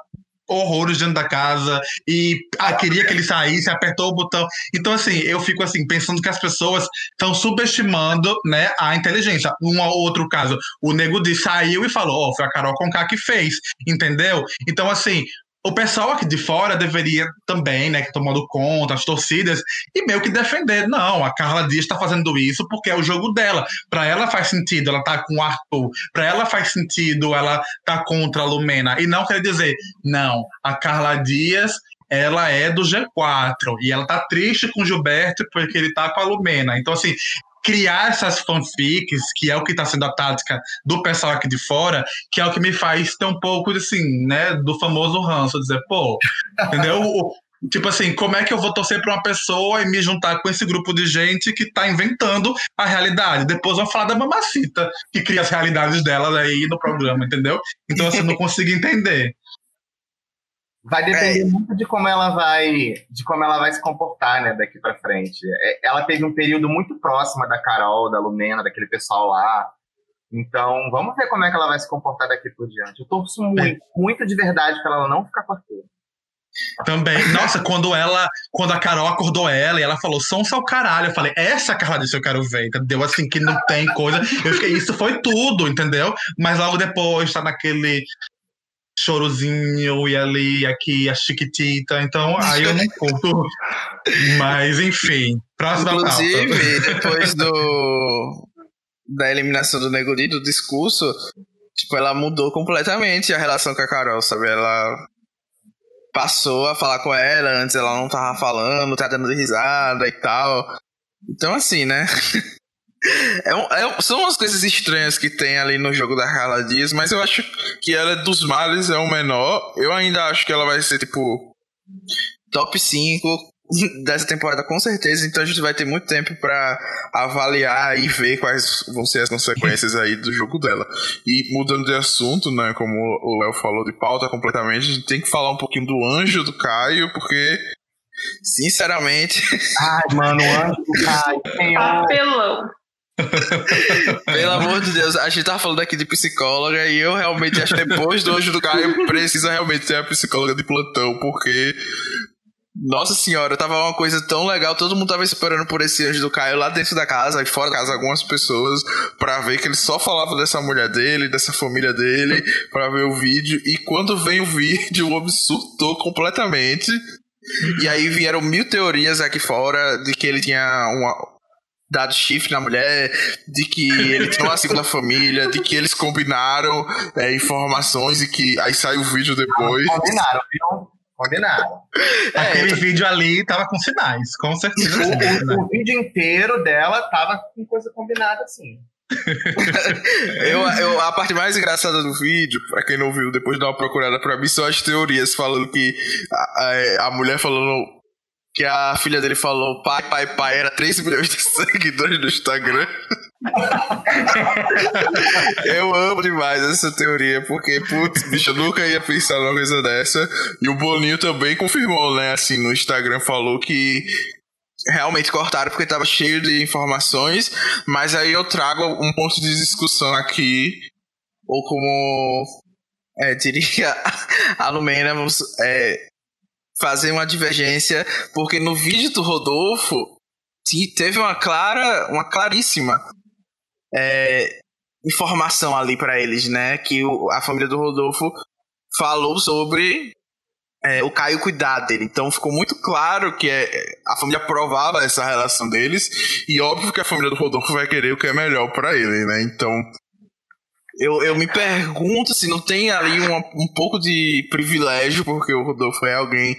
horrores dentro da casa e ah, queria que ele saísse, apertou o botão. Então, assim, eu fico assim, pensando que as pessoas estão subestimando né, a inteligência. Um ou outro caso, o Nego Di saiu e falou, ó, oh, foi a Carol Conká que fez, entendeu? Então, assim, o pessoal aqui de fora deveria também, né, tomando conta, as torcidas, e meio que defender. Não, a Carla Dias está fazendo isso porque é o jogo dela. Para ela faz sentido ela tá com o Arthur. Para ela faz sentido ela tá contra a Lumena. E não quer dizer, não, a Carla Dias ela é do G4 e ela tá triste com o Gilberto porque ele tá com a Lumena. Então, assim, criar essas fanfics, que é o que está sendo a tática do pessoal aqui de fora, que é o que me faz ter um pouco, assim, né, do famoso ranço, dizer, pô, (laughs) entendeu? Tipo assim, como é que eu vou torcer para uma pessoa e me juntar com esse grupo de gente que está inventando a realidade? Depois vão falar da mamacita, que cria as realidades dela aí no programa, entendeu? Então, assim, não (laughs) consigo entender. Vai depender é. muito de como ela vai, de como ela vai se comportar, né, daqui para frente. É, ela teve um período muito próximo da Carol, da Lumena, daquele pessoal lá. Então, vamos ver como é que ela vai se comportar daqui por diante. Eu torço muito, é. muito de verdade para ela não ficar com a Também. Nossa, quando ela, quando a Carol acordou ela e ela falou, som seu caralho, eu falei, essa Carla disse eu quero ver, entendeu? Assim, que não tem coisa. Eu fiquei, isso foi tudo, entendeu? Mas logo depois tá naquele chorozinho e ali, aqui, a chiquitita. Então, aí eu não conto. Mas, enfim, próxima Inclusive, pauta. depois do, da eliminação do Neguri, do discurso, tipo, ela mudou completamente a relação com a Carol, sabe? Ela passou a falar com ela, antes ela não tava falando, tá dando risada e tal. Então, assim, né? (laughs) É, é, são umas coisas estranhas que tem ali no jogo da Carla Dias, mas eu acho que ela é dos males é o menor. Eu ainda acho que ela vai ser, tipo, top 5 (laughs) dessa temporada, com certeza. Então a gente vai ter muito tempo para avaliar e ver quais vão ser as consequências aí do jogo dela. E mudando de assunto, né, como o Léo falou de pauta completamente, a gente tem que falar um pouquinho do anjo do Caio, porque Sinceramente. Ai, mano, o anjo do Caio. (laughs) Papelão. (laughs) Pelo amor de Deus, a gente tava falando aqui de psicóloga e eu realmente acho que depois do Anjo do Caio precisa realmente ter a psicóloga de plantão, porque. Nossa senhora, tava uma coisa tão legal, todo mundo tava esperando por esse anjo do Caio lá dentro da casa, fora da casa, algumas pessoas, para ver que ele só falava dessa mulher dele, dessa família dele, para ver o vídeo. E quando vem o vídeo, o homem surtou completamente. E aí vieram mil teorias aqui fora de que ele tinha uma, dado chifre na mulher, de que ele tinha uma segunda família, de que eles combinaram é, informações e que aí sai o vídeo depois. Combinaram, viu? Combinaram. É, Aquele vídeo ali tava com sinais, com certeza. O, o, o, vídeo inteiro dela tava com coisa combinada, assim. (laughs) eu, eu, a parte mais engraçada do vídeo, pra quem não viu, depois de dar uma procurada pra mim, são as teorias falando que a, a, a mulher falando que a filha dele falou pai, pai, pai, era 3 (laughs) milhões de seguidores no Instagram. (laughs) eu amo demais essa teoria, porque, putz, bicho, eu nunca ia pensar numa coisa dessa. E o Boninho também confirmou, né, assim, no Instagram, falou que realmente cortaram porque estava cheio de informações, mas aí eu trago um ponto de discussão aqui, ou como é, diria (laughs) a Lumena, é, fazer uma divergência, porque no vídeo do Rodolfo teve uma clara, uma claríssima é, informação ali para eles, né? Que o, a família do Rodolfo falou sobre é, o Caio cuidar dele. Então ficou muito claro que é, a família aprovava essa relação deles e óbvio que a família do Rodolfo vai querer o que é melhor para ele, né? Então eu, eu me pergunto se não tem ali uma, um pouco de privilégio, porque o Rodolfo é alguém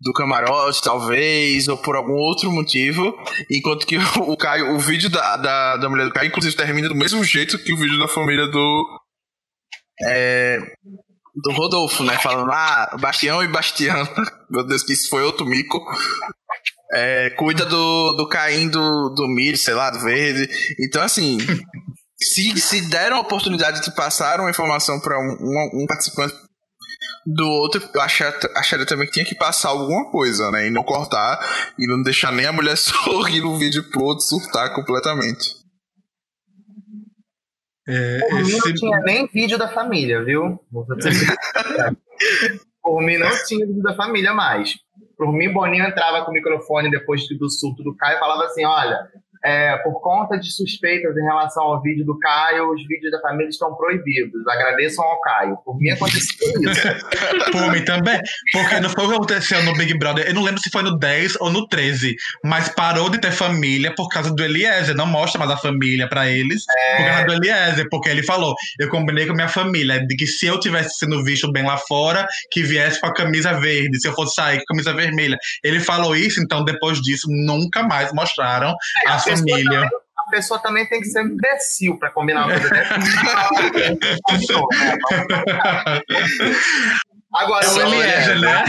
do camarote, talvez, ou por algum outro motivo, enquanto que (laughs) o, Caio, o vídeo da, da, da mulher do Caio, inclusive, termina do mesmo jeito que o vídeo da família do. É, do Rodolfo, né? Falando, ah, Bastião e Bastião. (laughs) Meu Deus, que isso foi outro mico. É, cuida do, do Caim do, do milho, sei lá, do verde. Então, assim, se, se deram a oportunidade de passar uma informação para um, um, um, participante Do outro, eu acharia, também que tinha que passar alguma coisa, né? E não cortar e não deixar nem a mulher (laughs) sorrir no vídeo pro outro surtar completamente. É, Por esse... mim não tinha nem vídeo da família, viu? Por (laughs) mim não tinha vídeo da família mais. Por mim, Boninho entrava com o microfone depois do surto do Caio e falava assim: olha, é, por conta de suspeitas em relação ao vídeo do Caio, os vídeos da família estão proibidos. Agradeçam ao Caio. Por mim aconteceu isso. (laughs) por mim também. Porque não foi o que aconteceu no Big Brother. Eu não lembro se foi no 10 ou no 13. Mas parou de ter família por causa do Eliezer. Não mostra mais a família pra eles é... por causa do Eliezer. Porque ele falou: eu combinei com minha família de que se eu tivesse sendo visto bem lá fora, que viesse com a camisa verde. Se eu fosse sair com a camisa vermelha. Ele falou isso, então depois disso nunca mais mostraram é, a (laughs) família. Também, a pessoa também tem que ser imbecil para combinar uma coisa. Agora, o Eliezer, é, né?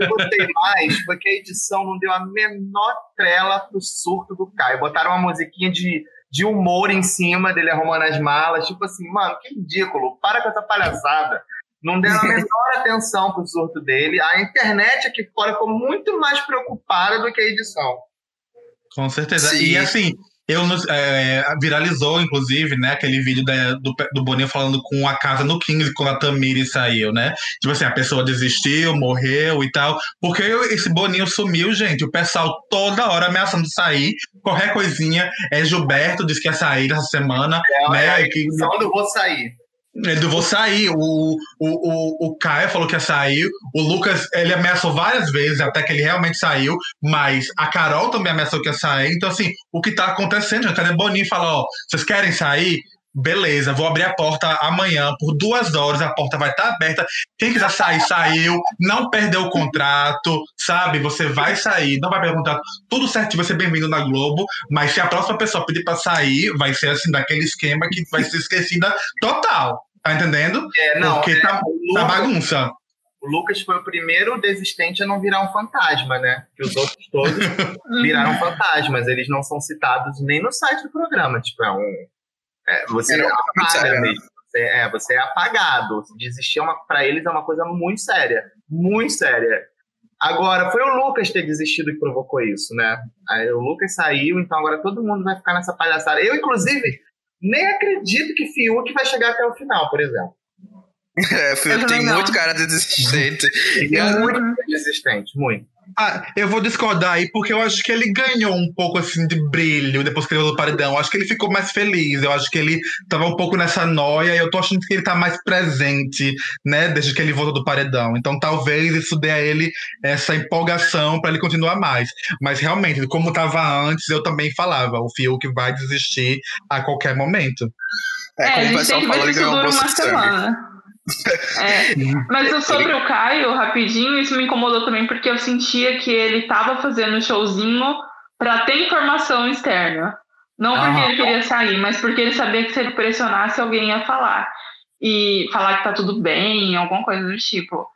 eu gostei mais foi que a edição não deu a menor trela pro surto do Caio. Botaram uma musiquinha de, de humor em cima dele arrumando as malas. Tipo assim, mano, que ridículo. Para com essa palhaçada. Não deram a menor atenção pro surto dele. A internet aqui fora ficou muito mais preocupada do que a edição. Com certeza. Sim. E assim, eu é, viralizou, inclusive, né, aquele vídeo da, do, do Boninho falando com a casa no 15 quando a Tamiri saiu, né? Tipo assim, a pessoa desistiu, morreu e tal. Porque esse Boninho sumiu, gente. O pessoal toda hora ameaçando sair. Qualquer coisinha. É Gilberto disse que ia sair essa semana. É, né? É, que... eu vou sair. Ele vou sair. O, o, o, o Caio falou que ia sair. O Lucas, ele ameaçou várias vezes, até que ele realmente saiu. Mas a Carol também ameaçou que ia sair. Então, assim, o que tá acontecendo? Cadê Boninho fala: ó, vocês querem sair? Beleza, vou abrir a porta amanhã por duas horas, a porta vai estar tá aberta. Quem quiser sair, saiu. Não perdeu o contrato, sabe? Você vai sair, não vai contrato. Tudo certo, vai ser bem-vindo na Globo. Mas se a próxima pessoa pedir para sair, vai ser assim, daquele esquema que vai ser esquecida total. Tá entendendo? É, não. Porque é, tá, tá bagunça. O Lucas foi o primeiro desistente a não virar um fantasma, né? Que os outros todos (laughs) viraram fantasmas. Eles não são citados nem no site do programa. Tipo, é um. É, você é, apaga né? mesmo. Você, é, você é apagado. Desistir é uma, pra eles é uma coisa muito séria. Muito séria. Agora, foi o Lucas ter desistido que provocou isso, né? Aí o Lucas saiu, então agora todo mundo vai ficar nessa palhaçada. Eu, inclusive, nem acredito que Fiuk vai chegar até o final, por exemplo. É, Fiuk tem muito cara de desistente. Tem muito desistente, muito. Ah, eu vou discordar aí, porque eu acho que ele ganhou um pouco assim de brilho depois que ele voltou do paredão. Eu acho que ele ficou mais feliz. Eu acho que ele tava um pouco nessa noia e eu tô achando que ele tá mais presente, né, desde que ele voltou do paredão. Então talvez isso dê a ele essa empolgação para ele continuar mais. Mas realmente, como tava antes, eu também falava: o Fiuk vai desistir a qualquer momento. É, é como o pessoal fala, ele ganhou uma semana. É. Mas sobre o Caio, rapidinho, isso me incomodou também, porque eu sentia que ele estava fazendo showzinho para ter informação externa. Não porque ele queria sair, mas porque ele sabia que se ele pressionasse, alguém ia falar. E falar que tá tudo bem, alguma coisa do tipo.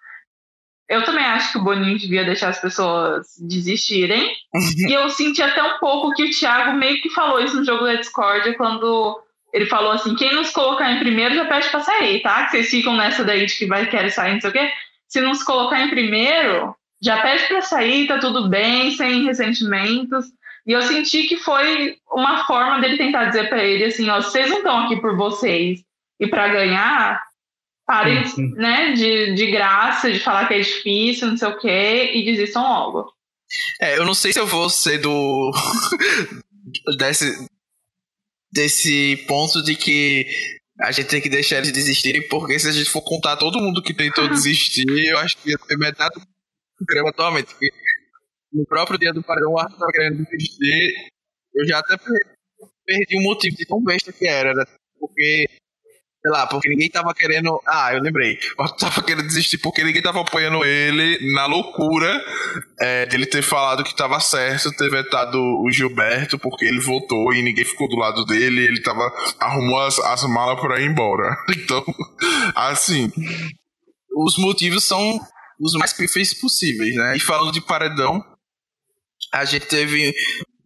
Eu também acho que o Boninho devia deixar as pessoas desistirem. (laughs) e eu senti até um pouco que o Thiago meio que falou isso no jogo da Discord quando ele falou assim: quem nos colocar em primeiro já pede pra sair, tá? Que vocês ficam nessa daí de que vai querer sair, não sei o quê. Se não se colocar em primeiro, já pede pra sair, tá tudo bem, sem ressentimentos. E eu senti que foi uma forma dele tentar dizer para ele assim: ó, vocês não estão aqui por vocês e para ganhar, parem né, de, de graça, de falar que é difícil, não sei o quê, e desistam logo. É, eu não sei se eu vou ser do. (laughs) desse, desse ponto de que a gente tem que deixar eles desistirem, porque se a gente for contar todo mundo que tentou (laughs) desistir, eu acho que ia ter metade do programa atualmente. Porque no próprio dia do padrão, o Arthur estava querendo desistir, eu já até perdi o motivo de tão besta que era, né? porque sei lá, porque ninguém tava querendo. Ah, eu lembrei. O Arthur tava querendo desistir porque ninguém tava apoiando ele na loucura é, dele ter falado que tava certo, ter vetado o Gilberto, porque ele votou e ninguém ficou do lado dele, ele tava. arrumou as, as malas pra ir embora. (laughs) Então, assim. Os motivos são os mais perfeitos possíveis, né? E falando de paredão, a gente teve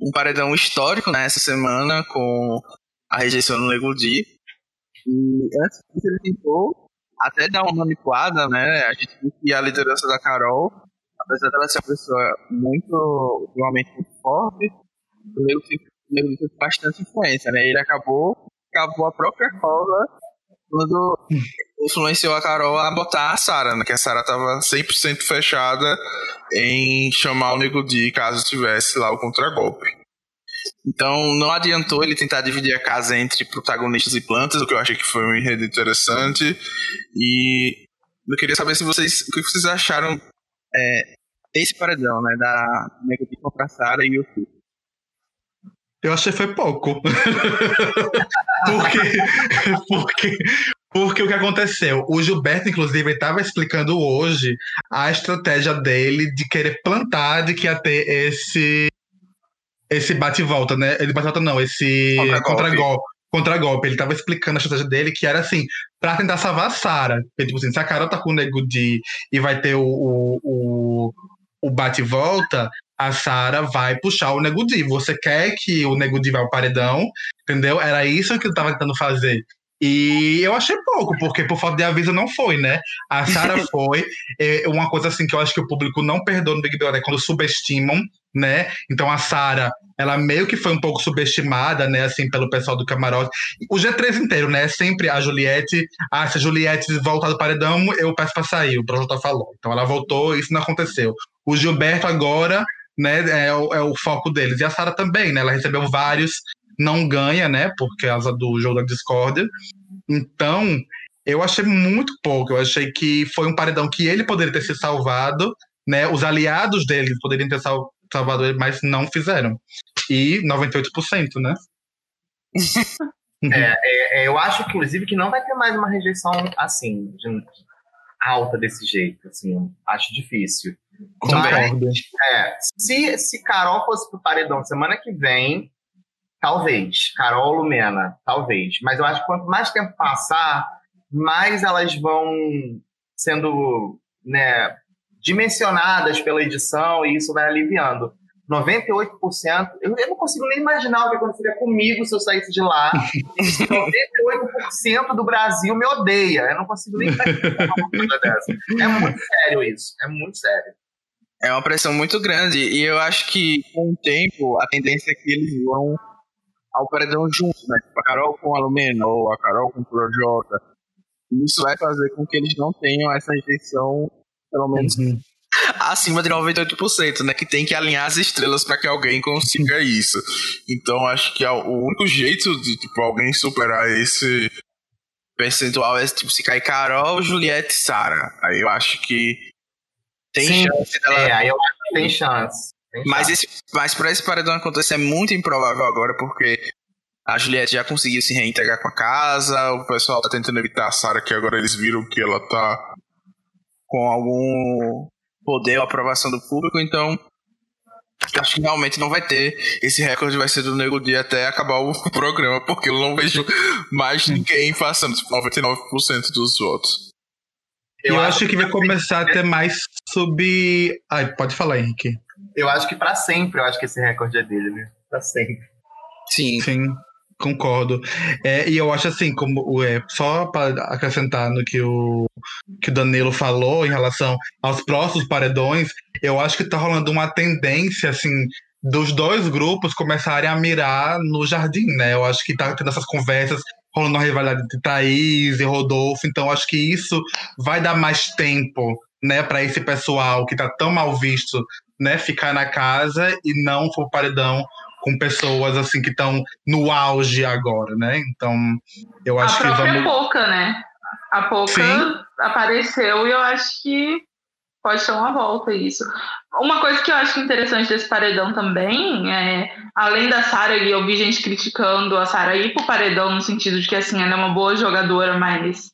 um paredão histórico nessa né, semana com a rejeição no Nego Di e antes disso ele tentou até dar uma manipulada, né? A gente viu que a liderança da Carol, apesar dela ser uma pessoa muito, ultimamente muito forte, o Nego teve bastante influência, né? Ele acabou, acabou a própria cola quando influenciou a Carol a botar a Sarah, né? Que a Sarah tava 100% fechada em chamar o Nego Di caso tivesse lá o contragolpe. Então não adiantou ele tentar dividir a casa entre protagonistas e plantas, o que eu achei que foi um enredo interessante. E eu queria saber se vocês, o que vocês acharam é, esse paredão, né, da Nego Di contra a Sarah e o. Eu achei foi pouco. (laughs) porque, porque, porque o que aconteceu? O Gilberto, inclusive, estava explicando hoje a estratégia dele de querer plantar, de que ia ter esse esse bate-volta, né? Ele bate-volta não, esse contra-golpe. Contra-golpe. Ele estava explicando a estratégia dele que era assim, pra tentar salvar a Sarah. Tipo assim, se a Carol tá com o Nego de e vai ter o, o, o, o bate-volta, a Sara vai puxar o Nego Di. Você quer que o Nego Di vá ao paredão, entendeu? Era isso que eu tava tentando fazer. E eu achei pouco, porque por falta de aviso não foi, né? A Sara (laughs) foi. É uma coisa assim que eu acho que o público não perdoa no Big Brother é quando subestimam, né? Então a Sara, ela meio que foi um pouco subestimada, né? Assim, pelo pessoal do camarote. O G3 inteiro, né? Sempre a Juliette. Ah, se a Juliette voltar do paredão, eu peço pra sair. O Projota falou. Então ela voltou, isso não aconteceu. O Gilberto agora né, é, o, é o foco deles. E a Sara também, né? Ela recebeu vários, não ganha, né? Por causa do jogo da discórdia. Então, eu achei muito pouco. Eu achei que foi um paredão que ele poderia ter se salvado, né? Os aliados dele poderiam ter sal, salvado ele, mas não fizeram. E 98%, né? (laughs) é, é, é, eu acho, inclusive, que não vai ter mais uma rejeição assim, de, alta desse jeito. Assim, acho difícil. Concordo. é, se, se Carol fosse pro paredão semana que vem, talvez. Carol Lumena, talvez. Mas eu acho que quanto mais tempo passar, mais elas vão sendo né, dimensionadas pela edição e isso vai aliviando. 98%, eu, eu não consigo nem imaginar o que aconteceria comigo se eu saísse de lá. (laughs) 98% do Brasil me odeia. Eu não consigo nem imaginar uma coisa dessa. É muito sério isso. É muito sério. É uma pressão muito grande e eu acho que com o tempo a tendência é que eles vão ao paredão juntos, né? Tipo, a Carol com a Lumena ou a Carol com o Projota. Isso vai fazer com que eles não tenham essa rejeição, pelo menos uhum. acima de 98%, né? Que tem que alinhar as estrelas para que alguém consiga isso. Então acho que é o único jeito de tipo, alguém superar esse percentual é tipo se cair Carol, Juliette e Sara. Aí eu acho que tem Sim, chance dela. É, aí eu acho que tem chance. Tem mas, esse, mas pra esse paredão acontecer é muito improvável agora, porque a Juliette já conseguiu se reintegrar com a casa, o pessoal tá tentando evitar a Sarah, que agora eles viram que ela tá com algum poder ou aprovação do público, então acho que realmente não vai ter. Esse recorde vai ser do Nego Dia até acabar o (laughs) programa, porque eu não vejo mais ninguém passando 99% dos votos. Eu, eu acho, acho, que vai começar a ter mais sub. Ai, pode falar, Henrique. Eu acho que para sempre, eu acho que esse recorde é dele, né? Pra sempre. Sim. Sim, concordo. É, e eu acho assim, como é, só para acrescentar no que o, que o Danilo falou em relação aos próximos paredões, eu acho que tá rolando uma tendência, assim, dos dois grupos começarem a mirar no jardim, né? Eu acho que tá tendo essas conversas rolando uma rivalidade entre Thaís e Rodolfo, então acho que isso vai dar mais tempo, né, para esse pessoal que tá tão mal visto, né, ficar na casa e não for paredão com pessoas assim que estão no auge agora, né? Então, eu acho que vamos. A Pouca, né? A Pouca Sim. apareceu e eu acho que pode ter uma volta isso. Uma coisa que eu acho interessante desse paredão também é, além da Sara, eu vi gente criticando a Sara ir pro paredão no sentido de que assim, ela é uma boa jogadora, mas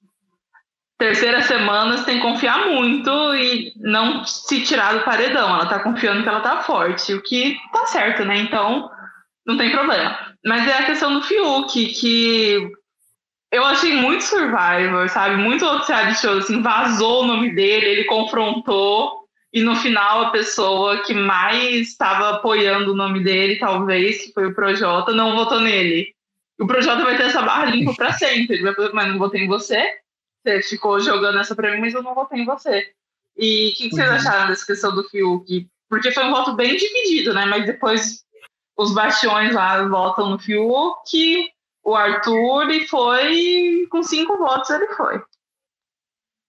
terceira semana você tem que confiar muito e não se tirar do paredão. Ela tá confiando que ela tá forte, o que tá certo, né? Então, não tem problema. Mas é a questão do Fiuk, que eu achei muito Survivor, sabe? Muito outro reality show, assim, vazou o nome dele, ele confrontou, e no final a pessoa que mais estava apoiando o nome dele, talvez, que foi o Projota, não votou nele. O Projota vai ter essa barra limpa pra sempre. Ele vai falar, mas não votei em você. você ficou jogando essa pra mim, mas eu não votei em você. E o que, que, vocês uhum. acharam dessa questão do Fiuk? Porque foi um voto bem dividido, né? Mas depois os bastiões lá votam no Fiuk, o Arthur, e foi com cinco votos ele foi.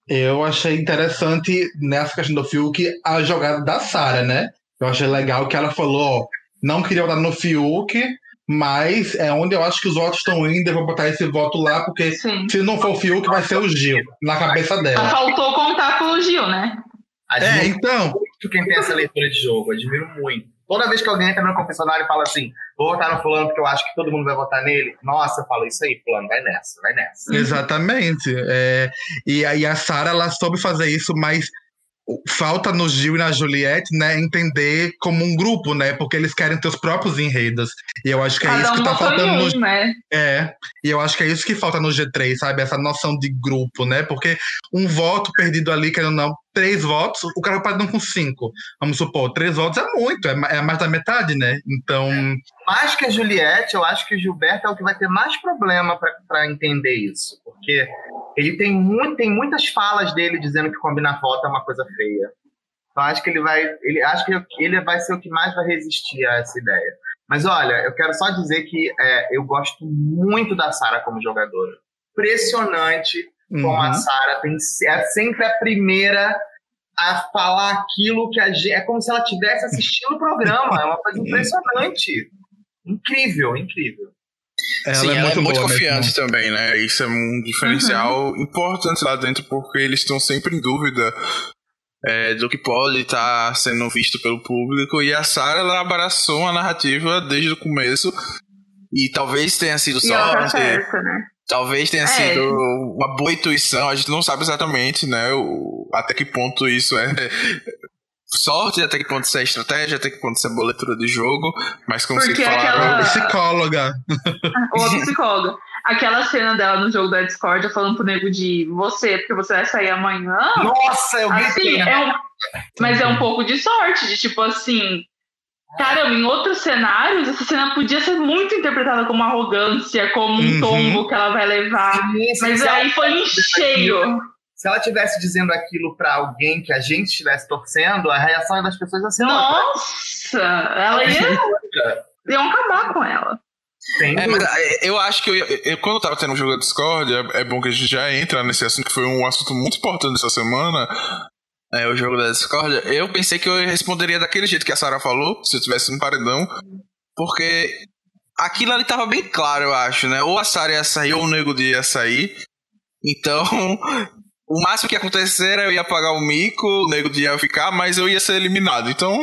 Eu achei interessante nessa questão do Fiuk a jogada da Sara, né? Eu achei legal que ela falou, não queria votar no Fiuk, mas é onde eu acho que os votos estão indo, eu vou botar esse voto lá, porque Sim. se não for o Fiuk, vai ser o Gil, na cabeça dela. Faltou contar com o Gil, né? Admiro é, então. muito quem tem essa leitura de jogo, admiro muito. Toda vez que alguém entra no confessionário e fala assim, vou votar no fulano porque eu acho que todo mundo vai votar nele, nossa, eu falo isso aí, fulano, vai nessa, vai nessa. Exatamente. É, e aí a Sara, ela soube fazer isso, mas falta no Gil e na Juliette, né, entender como um grupo, né, porque eles querem ter os próprios enredos. E eu acho que é Cada isso que tá faltando no né? É. E eu acho que é isso que falta no G3, sabe? Essa noção de grupo, né? Porque um voto perdido ali, querendo ou não, três votos, o cara pode não com cinco. Vamos supor, três votos é muito, é, é mais da metade, né? Então. Mais que a Juliette, eu acho que o Gilberto é o que vai ter mais problema para entender isso. Porque ele tem, muito, tem muitas falas dele dizendo que combinar voto é uma coisa feia. Então acho que ele vai. Ele, acho que ele vai ser o que mais vai resistir a essa ideia. Mas olha, eu quero só dizer que é, eu gosto muito da Sara como jogadora. Impressionante como uhum. a Sara é sempre a primeira a falar aquilo que a gente. É como se ela estivesse assistindo o programa. É uma coisa (laughs) impressionante. Incrível, incrível. Ela Sim, é ela muito, é muito confiante mesmo. também, né? Isso é um diferencial uhum. importante lá dentro, porque eles estão sempre em dúvida é, do que pode estar tá sendo visto pelo público. E a Sarah ela abraçou a narrativa desde o começo. E talvez tenha sido e sorte. Certo, né? Talvez tenha é. sido uma boa intuição, a gente não sabe exatamente, né, o, até que ponto isso é (laughs) sorte, até que ponto isso é estratégia, até que ponto isso é boa leitura de jogo, mas como Porque vocês falaram... Aquela... Psicóloga. Ou psicóloga. Aquela cena dela no jogo da Discord falando pro nego de você, porque você vai sair amanhã. Nossa, eu vi assim, é um... Mas é um pouco de sorte, de tipo assim, Caramba, em outros cenários, essa cena podia ser muito interpretada como arrogância, como um uhum. tombo que ela vai levar. Sim, sim, Mas aí foi em cheio. Se ela estivesse dizendo aquilo para alguém que a gente estivesse torcendo, a reação das pessoas ia ser Nossa! Ela ia. Iam acabar com ela. É, mas é, eu acho que eu, eu, quando eu tava tendo um jogo da Discord, é, é, bom que a gente já entra nesse assunto, que foi um assunto muito importante essa semana é, o jogo da Discord, eu pensei que eu responderia daquele jeito que a Sarah falou, se eu tivesse um paredão, porque aquilo ali tava bem claro, eu acho, né? Ou a Sarah ia sair ou o Nego ia sair. Então, (laughs) o máximo que ia acontecer era eu ia pagar o mico, o Nego ia ficar, mas eu ia ser eliminado. Então,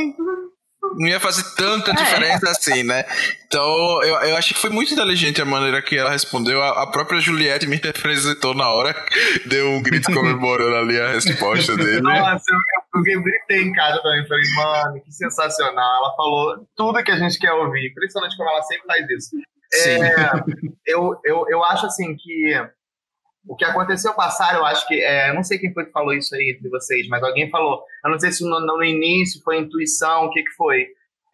não ia fazer tanta é. diferença é. assim, né? Então, eu, eu acho que foi muito inteligente a maneira que ela respondeu. A, a própria Juliette me representou na hora, (laughs) deu um grito (laughs) comemorando ali a resposta dele. Nossa, eu, eu gritei em casa também. Falei, mano, que sensacional. Ela falou tudo que a gente quer ouvir, impressionante como ela sempre faz isso. É, eu, eu, eu acho assim que o que aconteceu passar, eu acho que. É, não sei quem foi que falou isso aí entre vocês, mas alguém falou. Eu não sei se no, no início foi intuição, o que, que foi.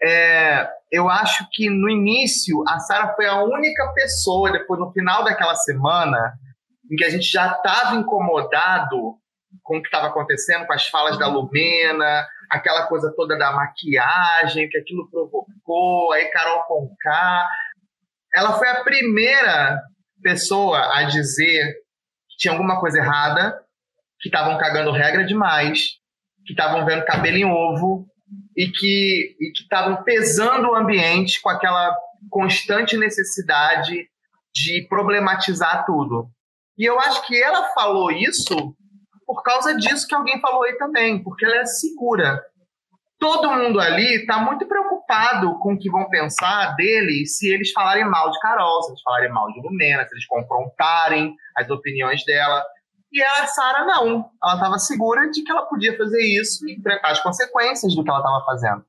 É, eu acho que no início a Sara foi a única pessoa, depois no final daquela semana, em que a gente já estava incomodado com o que estava acontecendo, com as falas da Lumena, aquela coisa toda da maquiagem, que aquilo provocou, aí Carol Conká. Ela foi a primeira pessoa a dizer tinha alguma coisa errada, que estavam cagando regra demais, que estavam vendo cabelo em ovo e que estavam pesando o ambiente com aquela constante necessidade de problematizar tudo. E eu acho que ela falou isso por causa disso que alguém falou aí também, porque ela é segura. Todo mundo ali está muito preocupado com o que vão pensar dele se eles falarem mal de Carol, se eles falarem mal de Lumena, se eles confrontarem as opiniões dela. E a Sara não. Ela estava segura de que ela podia fazer isso e enfrentar as consequências do que ela estava fazendo.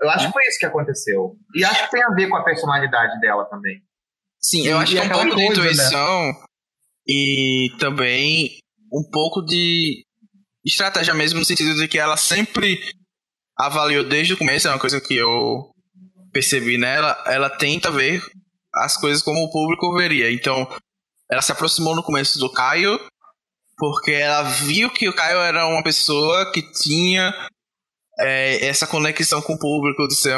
Eu acho que foi isso que aconteceu. E acho que tem a ver com a personalidade dela também. Sim, eu acho e que é um pouco de né? intuição né? e também um pouco de estratégia mesmo, no sentido de que ela sempre avaliou desde o começo, é uma coisa que eu percebi nela, ela tenta ver as coisas como o público veria. Então, ela se aproximou no começo do Caio porque ela viu que o Caio era uma pessoa que tinha é, essa conexão com o público, de ser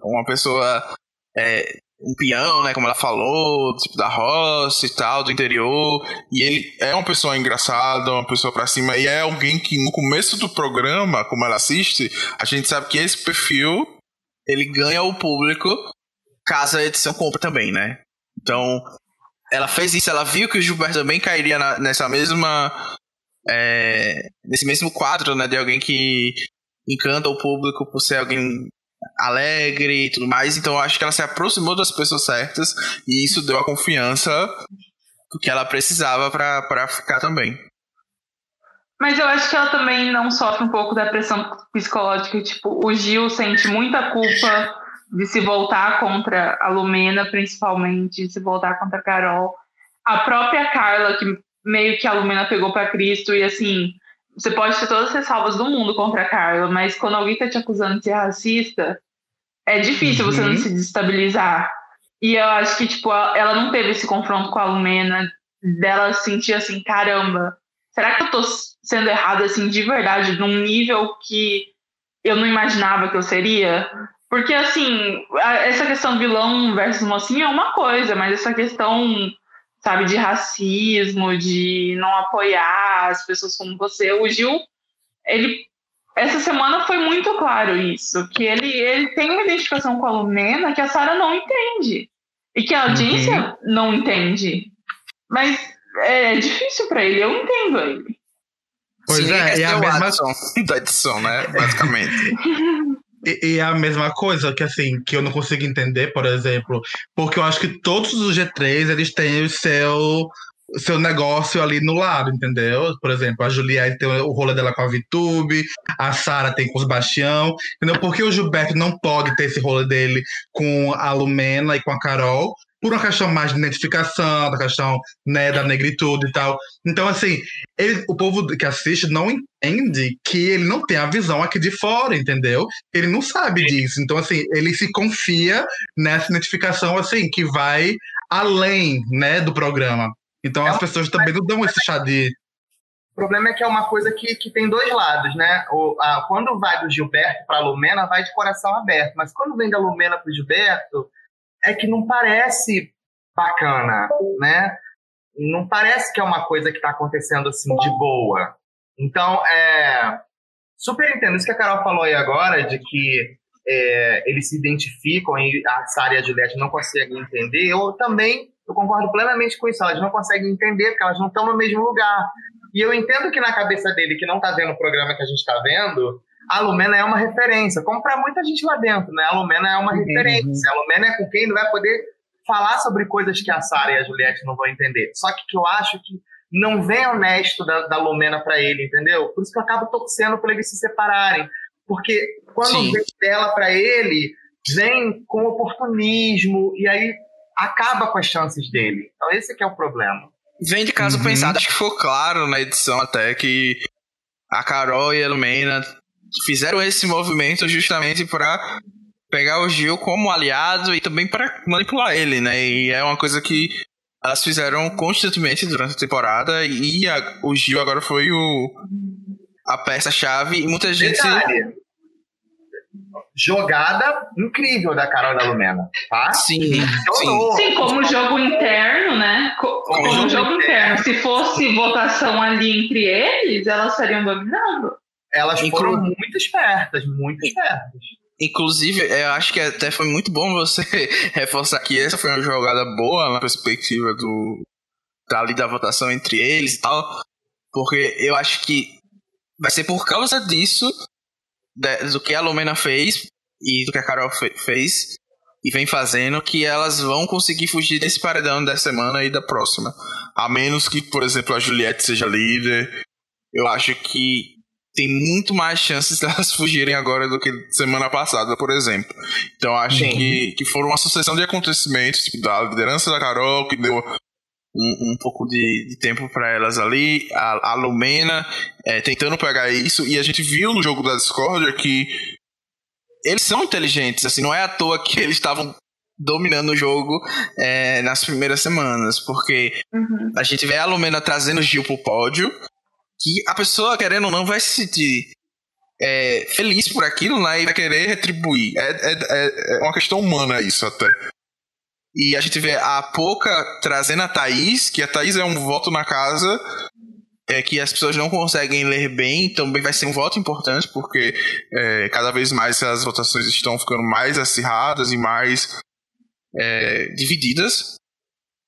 uma pessoa é, um peão, né, como ela falou, tipo da roça e tal, do interior, e ele é uma pessoa engraçada, uma pessoa pra cima, e é alguém que no começo do programa, como ela assiste, a gente sabe que esse perfil, ele ganha o público caso a edição compre também, né? Então, ela fez isso, ela viu que o Gilberto também cairia na, nessa mesma é, nesse mesmo quadro, né, de alguém que encanta o público por ser alguém alegre e tudo mais. Então eu acho que ela se aproximou das pessoas certas e isso deu a confiança que ela precisava para ficar também. Mas eu acho que ela também não sofre um pouco da pressão psicológica. Tipo, o Gil sente muita culpa de se voltar contra a Lumena, principalmente, de se voltar contra a Carol. A própria Carla, que meio que a Lumena pegou para Cristo, e assim, você pode ter todas as ressalvas do mundo contra a Carla, mas quando alguém tá te acusando de ser racista, é difícil uhum. você não uhum. se desestabilizar. E eu acho que, tipo, ela não teve esse confronto com a Lumena, dela sentir assim, caramba, será que eu tô sendo errada, assim, de verdade, num nível que eu não imaginava que eu seria? Porque, assim, essa questão vilão versus mocinho é uma coisa, mas essa questão sabe, de racismo, de não apoiar as pessoas como você. O Gil, ele essa semana foi muito claro isso, que ele, ele tem uma identificação com a Lumena que a Sara não entende e que a audiência uhum. não entende. Mas é difícil para ele, eu entendo ele. Pois Sim, é, é a mesma da edição, né, basicamente. (laughs) E, e, é a mesma coisa que assim, que eu não consigo entender, por exemplo, porque eu acho que todos os G3 eles têm o seu seu negócio ali no lado, entendeu? Por exemplo, a Juliette tem o rolê dela com a VTube, a Sara tem com os Bastião, entendeu? Porque o Gilberto não pode ter esse rolê dele com a Lumena e com a Carol, por uma questão mais de identificação, da questão né, da negritude e tal. Então, assim, ele, o povo que assiste não entende que ele não tem a visão aqui de fora, entendeu? Ele não sabe disso. Então, assim, ele se confia nessa identificação, assim, que vai além, né, do programa. Então, é as pessoas também não dão esse chá de... O problema é que é uma coisa que, que tem dois lados, né? O, a, quando vai do Gilberto para a Lumena, vai de coração aberto. Mas quando vem da Lumena para o Gilberto, é que não parece bacana, né? Não parece que é uma coisa que está acontecendo assim de boa. Então, é, super entendo isso que a Carol falou aí agora, de que é, eles se identificam e a Sara e a Juliette não conseguem entender. Eu também eu concordo plenamente com isso. Elas não conseguem entender porque elas não estão no mesmo lugar. E eu entendo que na cabeça dele, que não está vendo o programa que a gente está vendo, a Lumena é uma referência, como para muita gente lá dentro, né? A Lumena é uma uhum. referência. A Lumena é com quem ele vai poder falar sobre coisas que a Sara e a Juliette não vão entender. Só que, que eu acho que não vem honesto da, da Lumena para ele, entendeu? Por isso que eu acabo torcendo para eles se separarem. Porque quando Sim. vem dela para ele, vem com oportunismo e aí acaba com as chances dele. Então esse que é o problema. Vem de caso uhum. pensado, acho que ficou claro na edição até que a Carol e a Lumena fizeram esse movimento justamente para pegar o Gil como aliado e também para manipular ele, né? E é uma coisa que elas fizeram constantemente durante a temporada e a, o Gil agora foi o a peça-chave e muita gente. Detalhe. Jogada incrível da Carol da Lumena, tá? Sim, sim. sim como jogo interno, né? Como, como jogo, jogo interno. interno. Se fosse votação ali entre eles, elas estariam dominando. Elas Inclu... foram muito espertas, muito espertas. Inclusive, eu acho que até foi muito bom você (laughs) reforçar que essa foi uma jogada boa na perspectiva do dali da votação entre eles e tal, porque eu acho que vai ser por causa disso, do que a Lumena fez e do que a Carol fez e vem fazendo, que elas vão conseguir fugir desse paredão da semana e da próxima. A menos que, por exemplo, a Juliette seja líder. Eu acho que tem muito mais chances (laughs) delas fugirem agora do que semana passada, por exemplo. Então acho que, que foram uma sucessão de acontecimentos, tipo, da liderança da Carol, que deu um, um pouco de, de tempo para elas ali, a, a Lumena é, tentando pegar isso, e a gente viu no jogo da Discord que eles são inteligentes, assim, não é à toa que eles estavam dominando o jogo é, nas primeiras semanas, porque uhum. a gente vê a Lumena trazendo o Gil pro pódio, que a pessoa, querendo ou não, vai se sentir é, feliz por aquilo, né? E vai querer retribuir. É, é, é, é uma questão humana isso até. E a gente vê a Poca trazendo a Thaís, que a Thaís é um voto na casa é que as pessoas não conseguem ler bem, também vai ser um voto importante, porque é, cada vez mais as votações estão ficando mais acirradas e mais é, divididas.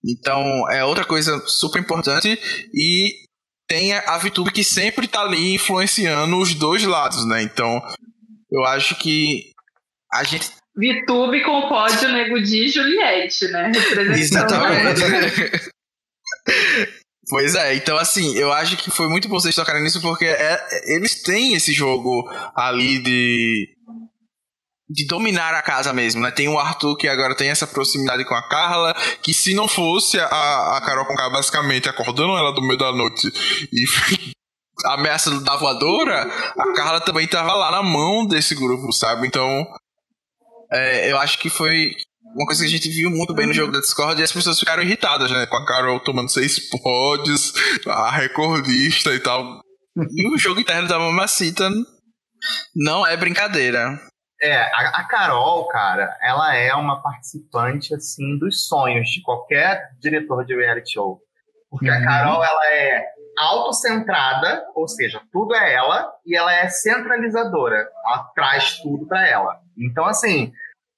Então é outra coisa super importante e tem a VTube que sempre está ali influenciando os dois lados, né? Então eu acho que a gente VTube com o pódio Nego de Juliette, né? Exatamente. (laughs) Pois é, então assim, eu acho que foi muito bom vocês tocarem nisso porque é, eles têm esse jogo ali de de dominar a casa mesmo, né? Tem o Arthur que agora tem essa proximidade com a Carla, que se não fosse a, a Carol Conká basicamente acordando ela do meio da noite e a (laughs) ameaça da voadora, a Carla também tava lá na mão desse grupo, sabe? Então, é, eu acho que foi uma coisa que a gente viu muito bem no jogo da Discord e as pessoas ficaram irritadas, né? Com a Carol tomando seis pods, a recordista e tal. (laughs) E o jogo interno da Mamacita não é brincadeira. É, a, a, Carol, cara, ela é uma participante, assim, dos sonhos de qualquer diretor de reality show. Porque uhum. a Carol, ela é autocentrada, ou seja, tudo é ela, e ela é centralizadora. Ela traz tudo para ela. Então, assim,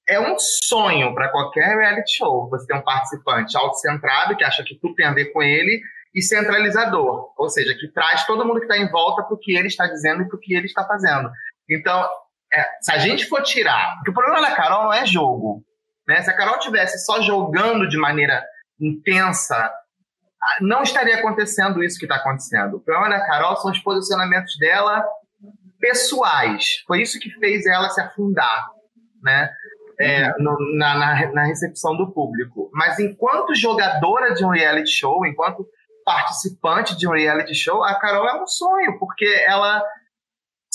é um sonho para qualquer reality show você ter um participante autocentrado que acha que tudo tem a ver com ele e centralizador, ou seja, que traz todo mundo que está em volta para o que ele está dizendo e para o que ele está fazendo. Então, é, se a gente for tirar, porque o problema da Carol não é jogo, né? Se a Carol tivesse só jogando de maneira intensa, não estaria acontecendo isso que está acontecendo. O problema da Carol são os posicionamentos dela pessoais. Foi isso que fez ela se afundar, né? é, no, na, na, na, recepção do público. Mas enquanto jogadora de um reality show, enquanto participante de um reality show, a Carol é um sonho, porque ela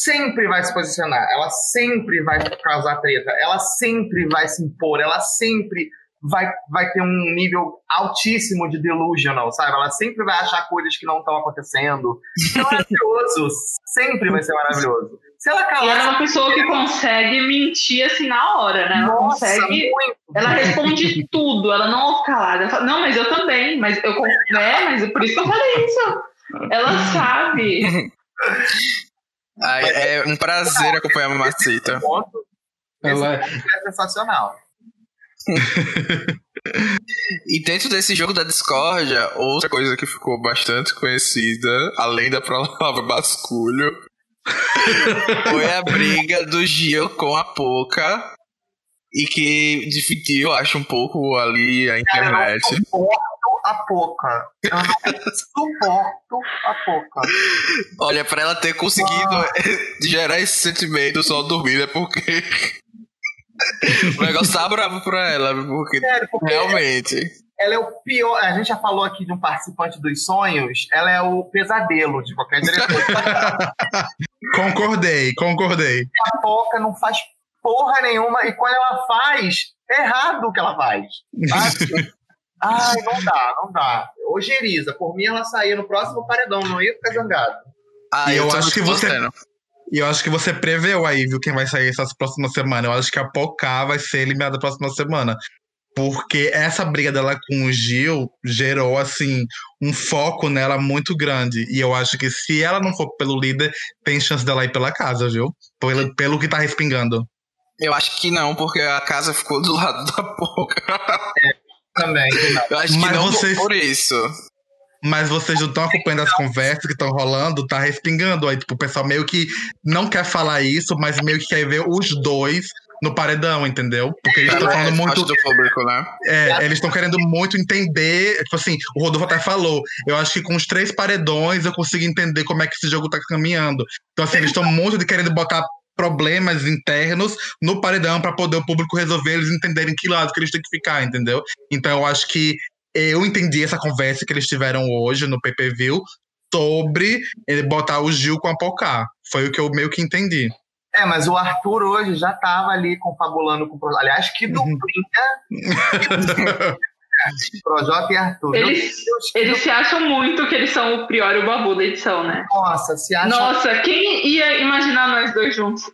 sempre vai se posicionar, ela sempre vai causar treta, ela sempre vai se impor, ela sempre vai, vai ter um nível altíssimo de delusional, sabe? Ela sempre vai achar coisas que não estão acontecendo. É maravilhoso, (laughs) sempre vai ser maravilhoso. Se ela calar. ela é uma pessoa que consegue mentir assim na hora, né? Ela Nossa, consegue. Muito. Ela responde tudo, ela não fica calada. Ela fala, não, mas eu também, mas eu. É, mas por isso que eu falei isso. Ela sabe. (laughs) Ai, é um prazer acompanhar a Mamacita. Ela é sensacional. (laughs) e dentro desse jogo da discórdia, outra coisa que ficou bastante conhecida, além da palavra basculho, (laughs) foi a briga do Gil com a Poca e que dividiu, acho, um pouco ali a internet. suporto a Poca. Eu não suporto a Poca. Olha, pra ela ter conseguido ah. (laughs) gerar esse sentimento só dormir é porque (laughs) o negócio tá bravo pra ela, porque, Sério, porque realmente. Ela é o pior. A gente já falou aqui de um participante dos sonhos. Ela é o pesadelo de qualquer diretor. (laughs) concordei, concordei. A Poca não faz porra nenhuma. E quando ela faz, é errado o que ela faz. Ai, não dá, não dá. Ojeriza, por mim ela saía no próximo paredão, não ia ficar zangado. Ah, eu, eu acho que você. E eu acho que você preveu aí, viu, quem vai sair essas próximas semanas. Eu acho que a Pocá vai ser eliminada na próxima semana. Porque essa briga dela com o Gil gerou, assim, um foco nela muito grande. E eu acho que se ela não for pelo líder, tem chance dela ir pela casa, viu? Pelo, pelo que tá respingando. Eu acho que não, porque a casa ficou do lado da Poca. É, também. Eu acho que Mas não vocês... por isso. Mas vocês não estão acompanhando as conversas que estão rolando, tá respingando. Aí, tipo, o pessoal meio que não quer falar isso, mas meio que quer ver os dois no paredão, entendeu? Porque eles estão é, falando muito. Do público, né? É, eles estão querendo muito entender. Tipo assim, o Rodolfo até falou. Eu acho que com os três paredões eu consigo entender como é que esse jogo tá caminhando. Então, assim, eles estão muito querendo botar problemas internos no paredão para poder o público resolver, eles entenderem que lado que eles têm que ficar, entendeu? Então eu acho que eu entendi essa conversa que eles tiveram hoje no PPV sobre ele botar o Gil com a Pocá. Foi o que eu meio que entendi. É, mas o Arthur hoje já estava ali confabulando com o Aliás, que duplinha. (laughs) (laughs) Projota e Arthur. Eles, eles se acham muito que eles são o Prior e o Babu da edição, né? Nossa, se acham. Nossa, quem ia imaginar nós dois juntos?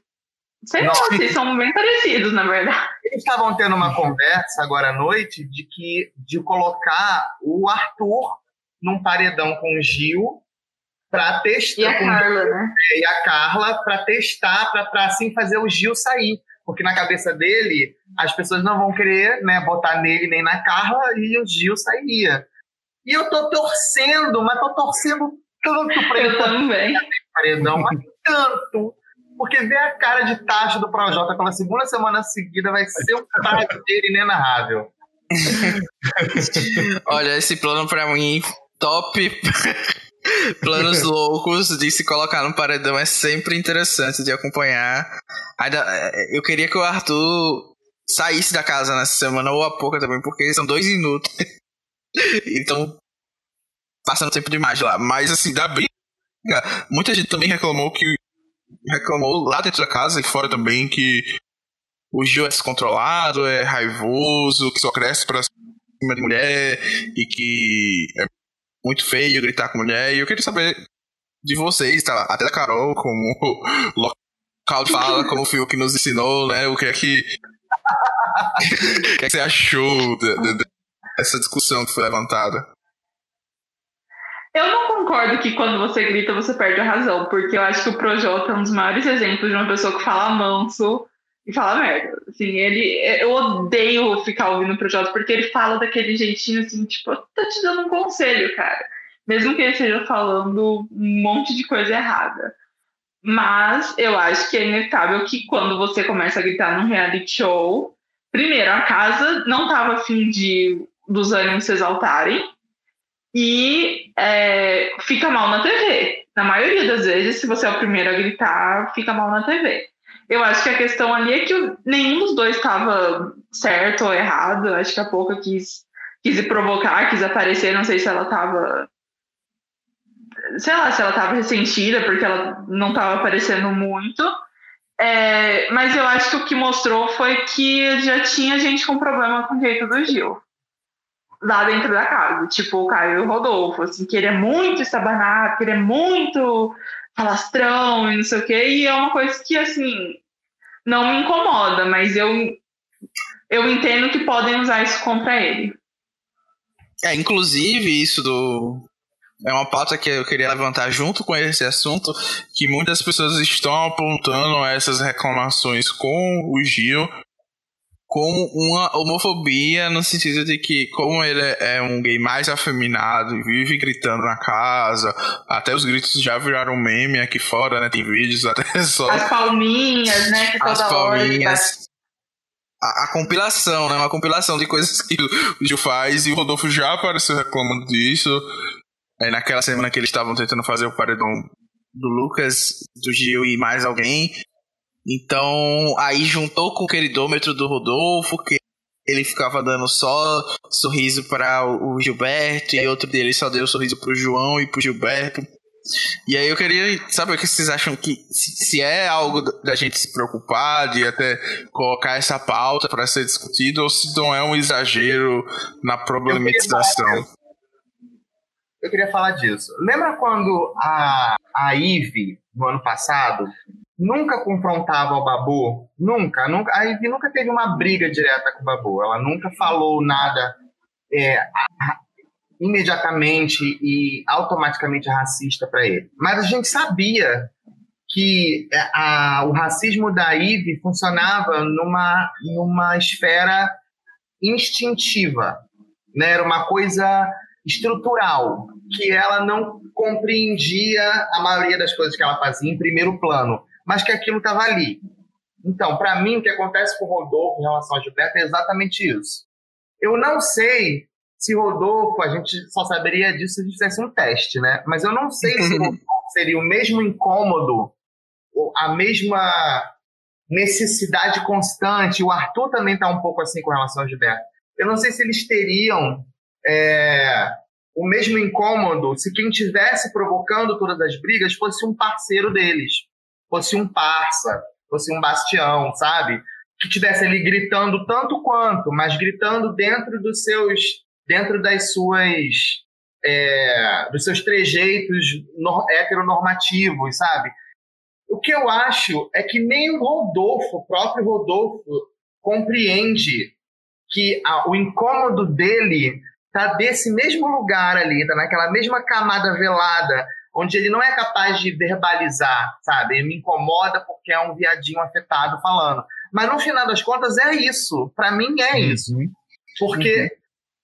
Sei lá, vocês são bem parecidos, na verdade. Eles estavam tendo uma conversa agora à noite de que de colocar o Arthur num paredão com o Gil para testar. E a Carla, né? E a Carla para testar, para assim fazer o Gil sair. Porque na cabeça dele, as pessoas não vão querer né, botar nele nem na Carla e o Gil sairia. E eu tô torcendo, mas tô torcendo tanto para (laughs) ele. Eu também. Paredão, mas tanto. Porque ver a cara de taxa do Projota pela segunda semana seguida vai ser um prazer inenarrável. (laughs) Olha, esse plano para mim, top (laughs) Planos loucos de se colocar no paredão é sempre interessante de acompanhar. Ainda, é, eu queria que o Arthur saísse da casa nessa semana ou a pouco também, porque são dois minutos. (laughs) então, passando tempo demais lá. Mas assim, dá briga. Muita gente também reclamou que. Reclamou lá dentro da casa e fora também que o Gil é descontrolado, é raivoso, que só cresce pra cima de mulher e que é muito feio gritar com mulher. E eu queria saber de vocês, tá? até da Carol, como local de fala, como foi o que nos ensinou, né? O que é que. (laughs) o que, é que você achou dessa discussão que foi levantada? Eu não concordo que quando você grita você perde a razão, porque eu acho que o Projota é um dos maiores exemplos de uma pessoa que fala manso e fala merda. Assim, ele, eu odeio ficar ouvindo o Projota porque ele fala daquele jeitinho assim, tipo, tá te dando um conselho, cara. Mesmo que ele esteja falando um monte de coisa errada. Mas eu acho que é inevitável que quando você começa a gritar num reality show, primeiro, a casa não tava afim de dos ânimos se exaltarem e é, fica mal na TV. Na maioria das vezes, se você é o primeiro a gritar, fica mal na TV. Eu acho que a questão ali é que nenhum dos dois estava certo ou errado. Acho que a Pouca quis, quis provocar, quis aparecer. Não sei se ela estava. Sei lá, se ela estava ressentida porque ela não estava aparecendo muito. É, mas eu acho que o que mostrou foi que já tinha gente com problema com o jeito do Gil. Lá dentro da casa. Tipo o Caio e o Rodolfo. Assim, que ele é muito estabanado, que ele é muito falastrão e não sei o quê, e é uma coisa que, assim, não me incomoda, mas eu, eu entendo que podem usar isso contra ele. É, inclusive, isso do. É uma pauta que eu queria levantar junto com esse assunto, que muitas pessoas estão apontando essas reclamações com o Gil como uma homofobia no sentido de que como ele é um gay mais afeminado e vive gritando na casa, até os gritos já viraram meme aqui fora, né? Tem vídeos até (laughs) só. As palminhas, né? Que As palminhas. A, a, compilação, né? Uma compilação de coisas que o Gil faz e o Rodolfo já apareceu reclamando disso. Aí naquela semana que eles estavam tentando fazer o paredão do Lucas, do Gil e mais alguém, então, aí juntou com o queridômetro do Rodolfo, que ele ficava dando só sorriso para o Gilberto, e outro dele só deu sorriso para o João e para o Gilberto. E aí eu queria saber o que vocês acham que se é algo da gente se preocupar, de até colocar essa pauta para ser discutido, ou se não é um exagero na problematização. Eu queria falar disso. Lembra quando a, a Ive, no ano passado, nunca confrontava o Babu, nunca, nunca. A Ivy nunca teve uma briga direta com o Babu, ela nunca falou nada é, imediatamente e automaticamente racista para ele. Mas a gente sabia que é, a, o racismo da Ivy funcionava numa, numa esfera instintiva, né? era uma coisa estrutural, que ela não compreendia a maioria das coisas que ela fazia em primeiro plano mas que aquilo estava ali. Então, para mim, o que acontece com o Rodolfo em relação a Gilberto é exatamente isso. Eu não sei se Rodolfo, a gente só saberia disso se a gente fizesse um teste, né? Mas eu não sei se Rodolfo seria o mesmo incômodo, a mesma necessidade constante. O Arthur também está um pouco assim com relação ao Gilberto. Eu não sei se eles teriam é, o mesmo incômodo se quem tivesse provocando todas as brigas fosse um parceiro deles fosse um parça, fosse um bastião, sabe? Que tivesse ali gritando tanto quanto, mas gritando dentro dos seus, dentro das suas, é, dos seus trejeitos heteronormativos, sabe? O que eu acho é que nem o Rodolfo, o próprio Rodolfo, compreende que a, o incômodo dele tá desse mesmo lugar ali, tá naquela mesma camada velada, onde ele não é capaz de verbalizar, sabe? Ele me incomoda porque é um viadinho afetado falando. Mas no final das contas é isso. Para mim é uhum. isso. Porque, uhum.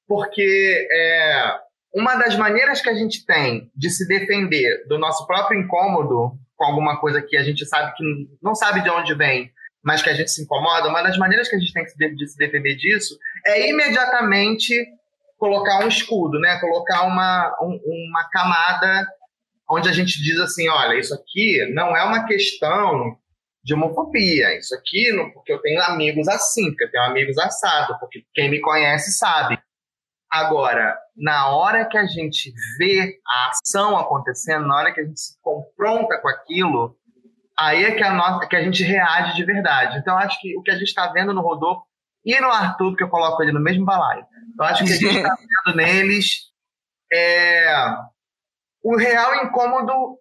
porque é, uma das maneiras que a gente tem de se defender do nosso próprio incômodo com alguma coisa que a gente sabe que não sabe de onde vem, mas que a gente se incomoda, uma das maneiras que a gente tem de se defender disso é imediatamente colocar um escudo, né? Colocar uma, um, uma camada onde a gente diz assim, olha, isso aqui não é uma questão de homofobia, isso aqui não, porque eu tenho amigos assim, porque eu tenho amigos assado, porque quem me conhece sabe. Agora, na hora que a gente vê a ação acontecendo, na hora que a gente se confronta com aquilo, aí é que a, nossa, que a gente reage de verdade. Então, acho que o que a gente está vendo no Rodolfo e no Arthur, porque eu coloco ele no mesmo balaio, eu acho que a gente está (laughs) vendo neles é, o real incômodo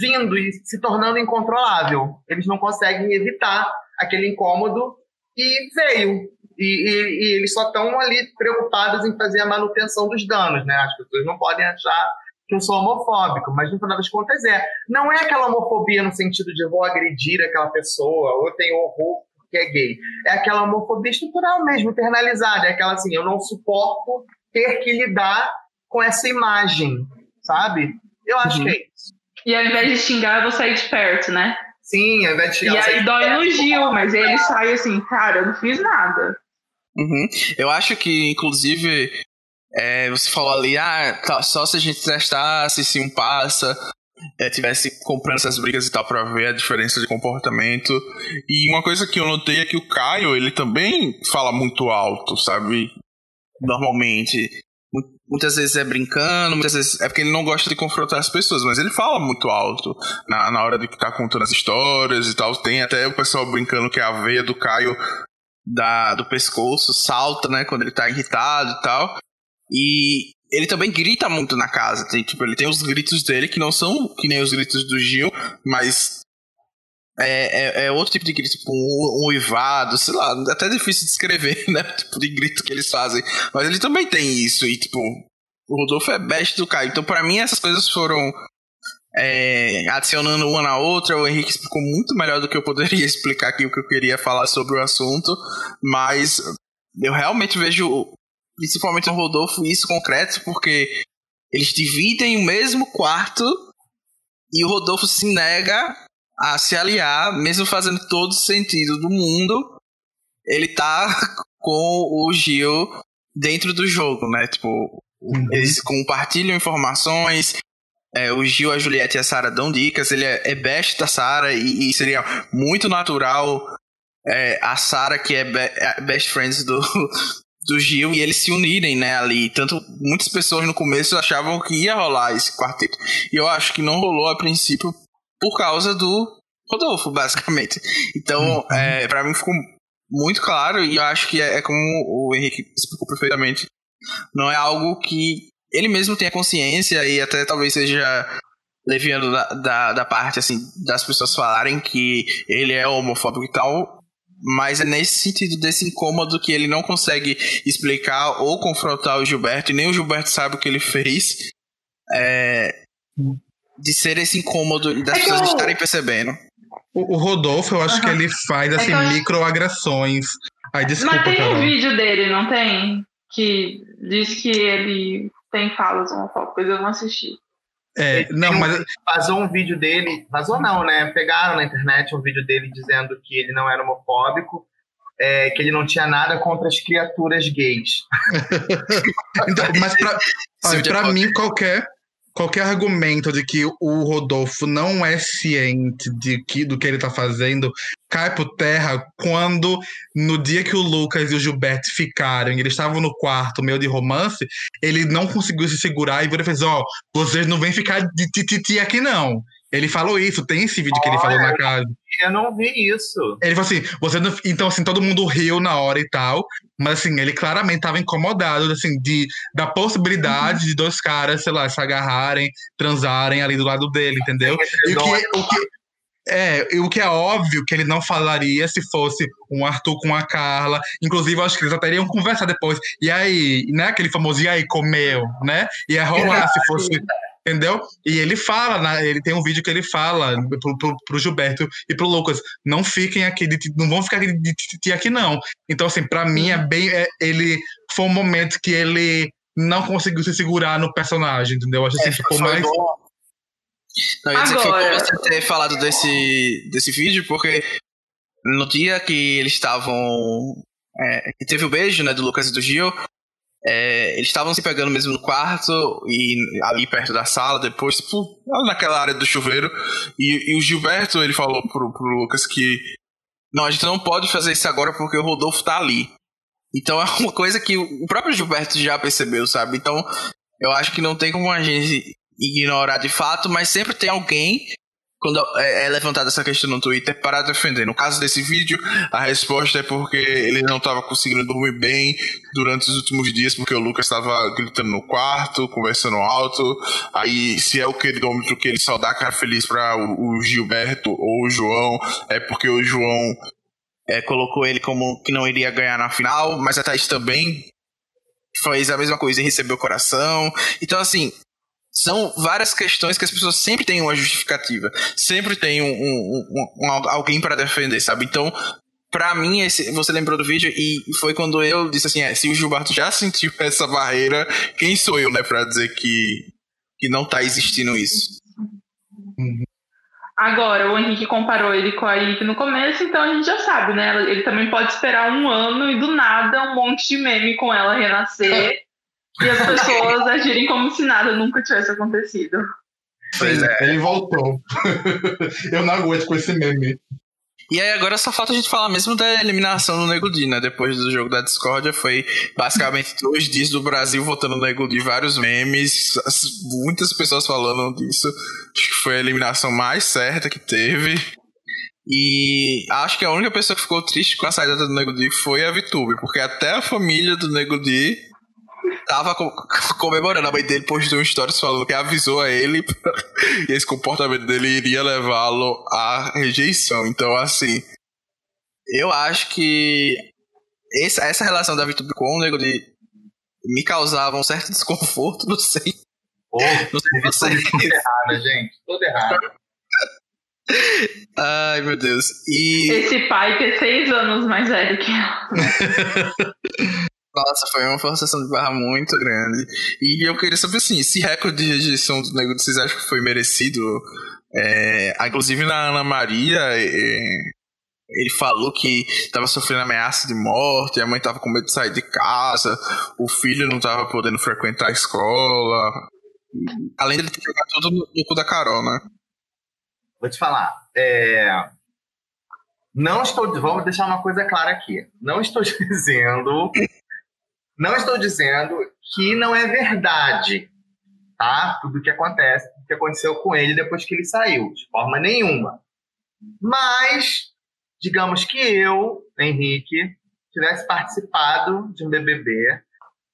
vindo e se tornando incontrolável. Eles não conseguem evitar aquele incômodo e veio. E, e, e eles só estão ali preocupados em fazer a manutenção dos danos, né? As pessoas não podem achar que eu sou homofóbico, mas no final das contas é. Não é aquela homofobia no sentido de vou agredir aquela pessoa, ou eu tenho horror porque é gay. É aquela homofobia estrutural mesmo, internalizada. É aquela assim, eu não suporto ter que lidar com essa imagem, sabe? Eu acho uhum. que é isso. E ao invés de xingar, eu vou sair de perto, né? Sim, ao invés de xingar. E aí dói no Gil, mas ele sai assim, cara, eu não fiz nada. Uhum. Eu acho que, inclusive, é, você falou ali, ah, tá, só se a gente testasse se um passa, é, tivesse comprando essas brigas e tal para ver a diferença de comportamento. E uma coisa que eu notei é que o Caio, ele também fala muito alto, sabe? Normalmente. Muitas vezes é brincando, muitas vezes é porque ele não gosta de confrontar as pessoas, mas ele fala muito alto na, na hora de que tá contando as histórias e tal. Tem até o pessoal brincando que a veia do Caio da, do pescoço salta, né, quando ele tá irritado e tal. E ele também grita muito na casa. Tem, tipo, ele tem os gritos dele que não são que nem os gritos do Gil, mas é, é, é outro tipo de grito, tipo um, um uivado, sei lá, é até difícil de descrever, (laughs) né? Tipo de grito que eles fazem. Mas ele também tem isso, e tipo, o Rodolfo é best do Caio. Então, para mim, essas coisas foram é, adicionando uma na outra. O Henrique explicou muito melhor do que eu poderia (laughs) explicar aqui o que eu queria falar sobre o assunto, mas eu realmente vejo, principalmente no Rodolfo, isso concreto, porque eles dividem o mesmo quarto e o Rodolfo se nega a se aliar, mesmo fazendo todo sentido do mundo. Ele tá com o Gil dentro do jogo, né? Tipo, uhum. eles compartilham informações, é, o Gil, a Juliette e a Sarah dão dicas, ele é, é best da Sarah e, e, seria muito natural é, a Sarah, que é, be, é best friends do, (laughs) do Gil, e eles se unirem, né, ali. Tanto muitas pessoas no começo achavam que ia rolar esse quarteto. E eu acho que não rolou a princípio por causa do Rodolfo, basicamente. Então, uhum. é, para mim ficou muito claro, e eu acho que é, é como o Henrique explicou perfeitamente. Não é algo que ele mesmo tenha consciência e até talvez seja leviando da, da, da, parte assim das pessoas falarem que ele é homofóbico e tal, mas é nesse sentido desse incômodo que ele não consegue explicar ou confrontar o Gilberto e nem o Gilberto sabe o que ele fez é, de ser esse incômodo e das é pessoas eu... estarem percebendo. O, o Rodolfo, eu acho uhum. que ele faz assim é microagressões. Ai, desculpa, Mas tem Carol. um vídeo dele, não tem? Que diz que ele tem falas homofóbicas, eu não assisti. É, não, mas... Vazou um vídeo dele, vazou não, né? Pegaram na internet um vídeo dele dizendo que ele não era homofóbico, é, que ele não tinha nada contra as criaturas gays. (laughs) (laughs) então, mas pra, pra mim, qualquer qualquer argumento de que o Rodolfo não é ciente de que, do que ele tá fazendo cai por terra quando, no dia que o Lucas e o Gilberto ficaram, eles estavam no quarto meio de romance, ele não conseguiu se segurar e ele fez: Ó, oh, vocês não vêm ficar de tititi aqui não. Ele falou isso, tem esse vídeo que ele falou na casa. Eu não vi isso. Ele falou assim, você não... então assim, todo mundo riu na hora e tal, mas assim, ele claramente estava incomodado assim de da possibilidade uhum. de dois caras, sei lá, se agarrarem, transarem ali do lado dele, entendeu? E o que, o que é, o que é óbvio que ele não falaria se fosse um Arthur com a Carla. Inclusive, eu acho que eles até iriam conversar depois. E aí, né? Aquele famoso, e aí, comeu, né? Ia rolar se fosse. Entendeu? E ele fala, né, ele tem um vídeo que ele fala pro, pro, pro Gilberto e pro Lucas: não fiquem aqui, de, não vão ficar aqui de titi aqui, não. Então, assim, pra mim é bem. É, ele foi um momento que ele não conseguiu se segurar no personagem, entendeu? Acho assim, é, ficou mais. Bom não, eu Agora... foi bom você ter falado desse, desse vídeo, porque no dia que eles estavam. É, que teve o beijo, né, do Lucas e do Gil, é, eles estavam se pegando mesmo no quarto e ali perto da sala, depois, tipo, naquela área do chuveiro. E, e, o Gilberto, ele falou pro, pro Lucas que não, a gente não pode fazer isso agora porque o Rodolfo tá ali. Então (laughs) é uma coisa que o próprio Gilberto já percebeu, sabe? Então eu acho que não tem como a gente ignorar de fato, mas sempre tem alguém quando é, é levantada essa questão no Twitter para defender. No caso desse vídeo, a resposta é porque ele não estava conseguindo dormir bem durante os últimos dias, porque o Lucas estava gritando no quarto, conversando alto. Aí, se é o queridômetro que ele só dá cara feliz para o, Gilberto ou o João, é porque o João é, colocou ele como que não iria ganhar na final, mas a Thaís também fez a mesma coisa e recebeu o coração. Então, assim, são várias questões que as pessoas sempre têm uma justificativa, sempre tem um, um, um, um alguém para defender, sabe? Então, para mim, esse, você lembrou do vídeo e foi quando eu disse assim: é, se o Gilberto já sentiu (laughs) essa barreira, quem sou eu, né, para dizer que, que não tá existindo isso? Agora, o Henrique comparou ele com a Ike no começo, então a gente já sabe, né? Ele também pode esperar um ano e do nada um monte de meme com ela renascer e as pessoas agirem como se nada nunca tivesse acontecido. Pois é. Ele voltou. (laughs) Eu não aguento com esse meme. E aí agora só falta a gente falar mesmo da eliminação do Nego Di, né? Depois do jogo da discórdia, foi basicamente (laughs) dois dias do Brasil votando no Nego Di, vários memes, muitas pessoas falando disso. Acho que foi a eliminação mais certa que teve. E acho que a única pessoa que ficou triste com a saída do Nego Di foi a Vitube, porque até a família do Nego Di tava (laughs) comemorando. A mãe dele postou um stories falando que avisou a ele (laughs) e esse comportamento dele iria levá-lo à rejeição. Então, assim, eu acho que essa, essa relação da VTube com o Nego de me causava um certo (laughs) desconforto, não sei. Oh, não sei você. Tudo errado, gente. Tudo errado. Ai, meu Deus. E... Esse pai que é seis anos mais velho que ela. Nossa, foi uma forçação de barra muito grande. E eu queria saber assim, esse recorde de rejeição do Nego vocês acham que foi merecido? É, inclusive na Ana Maria, é, ele falou que estava sofrendo ameaça de morte, a mãe estava com medo de sair de casa, o filho não estava podendo frequentar a escola. Além de ter pegado tudo no cu da Carol, né? Vou te falar. É... Não estou. Vamos deixar uma coisa clara aqui. Não estou (laughs) dizendo não estou dizendo que não é verdade, tá? Tudo que acontece, o que aconteceu com ele depois que ele saiu, de forma nenhuma. Mas, digamos que eu, Henrique, tivesse participado de um BBB,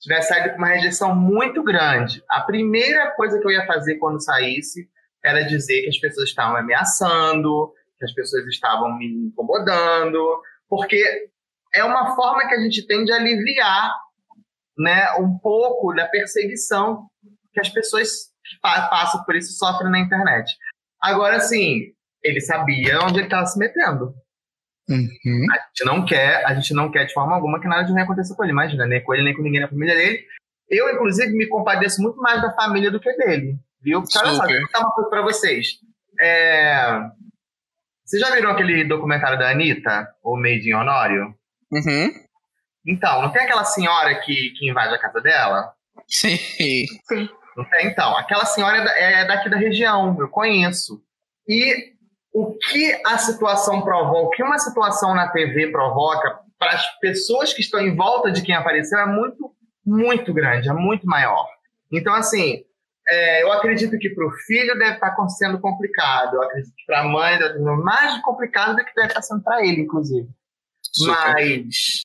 tivesse saído com uma rejeição muito grande. A primeira coisa que eu ia fazer quando saísse era dizer que as pessoas estavam me ameaçando, que as pessoas estavam me incomodando, porque é uma forma que a gente tem de aliviar né, um pouco da perseguição que as pessoas que passam por isso sofrem na internet. Agora, sim, ele sabia onde ele estava se metendo. Uhum. A gente não quer, a gente não quer de forma alguma que nada de ruim aconteça com ele, imagina, nem com ele, nem com ninguém na família dele. Eu, inclusive, me compadeço muito mais da família do que dele, viu? Porque, olha só, vou contar uma coisa pra vocês. É... Vocês já viram aquele documentário da Anitta, o Made in Honório? Uhum. Então, não tem aquela senhora que, que invade a casa dela? Sim. Sim. Não tem? Então, aquela senhora é, é daqui da região, eu conheço. E o que a situação provoca, o que uma situação na TV provoca para as pessoas que estão em volta de quem apareceu é muito, muito grande, é muito maior. Então, assim, é, eu acredito que para o filho deve estar sendo complicado. Eu acredito que para a mãe deve estar mais complicado do que deve estar sendo para ele, inclusive. Super. Mas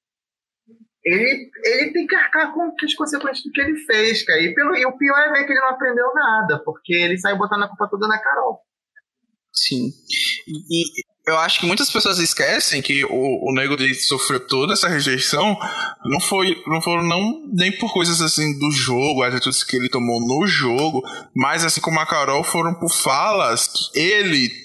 ele, ele tem que arcar com as consequências do que ele fez, cara. E, pelo, e o pior é ver que ele não aprendeu nada, porque ele saiu botando a culpa toda na Carol. Sim. E eu acho que muitas pessoas esquecem que o, o Nego de sofreu toda essa rejeição não foi não foram não nem por coisas assim do jogo, atitudes que ele tomou no jogo, mas assim como a Carol foram por falas que ele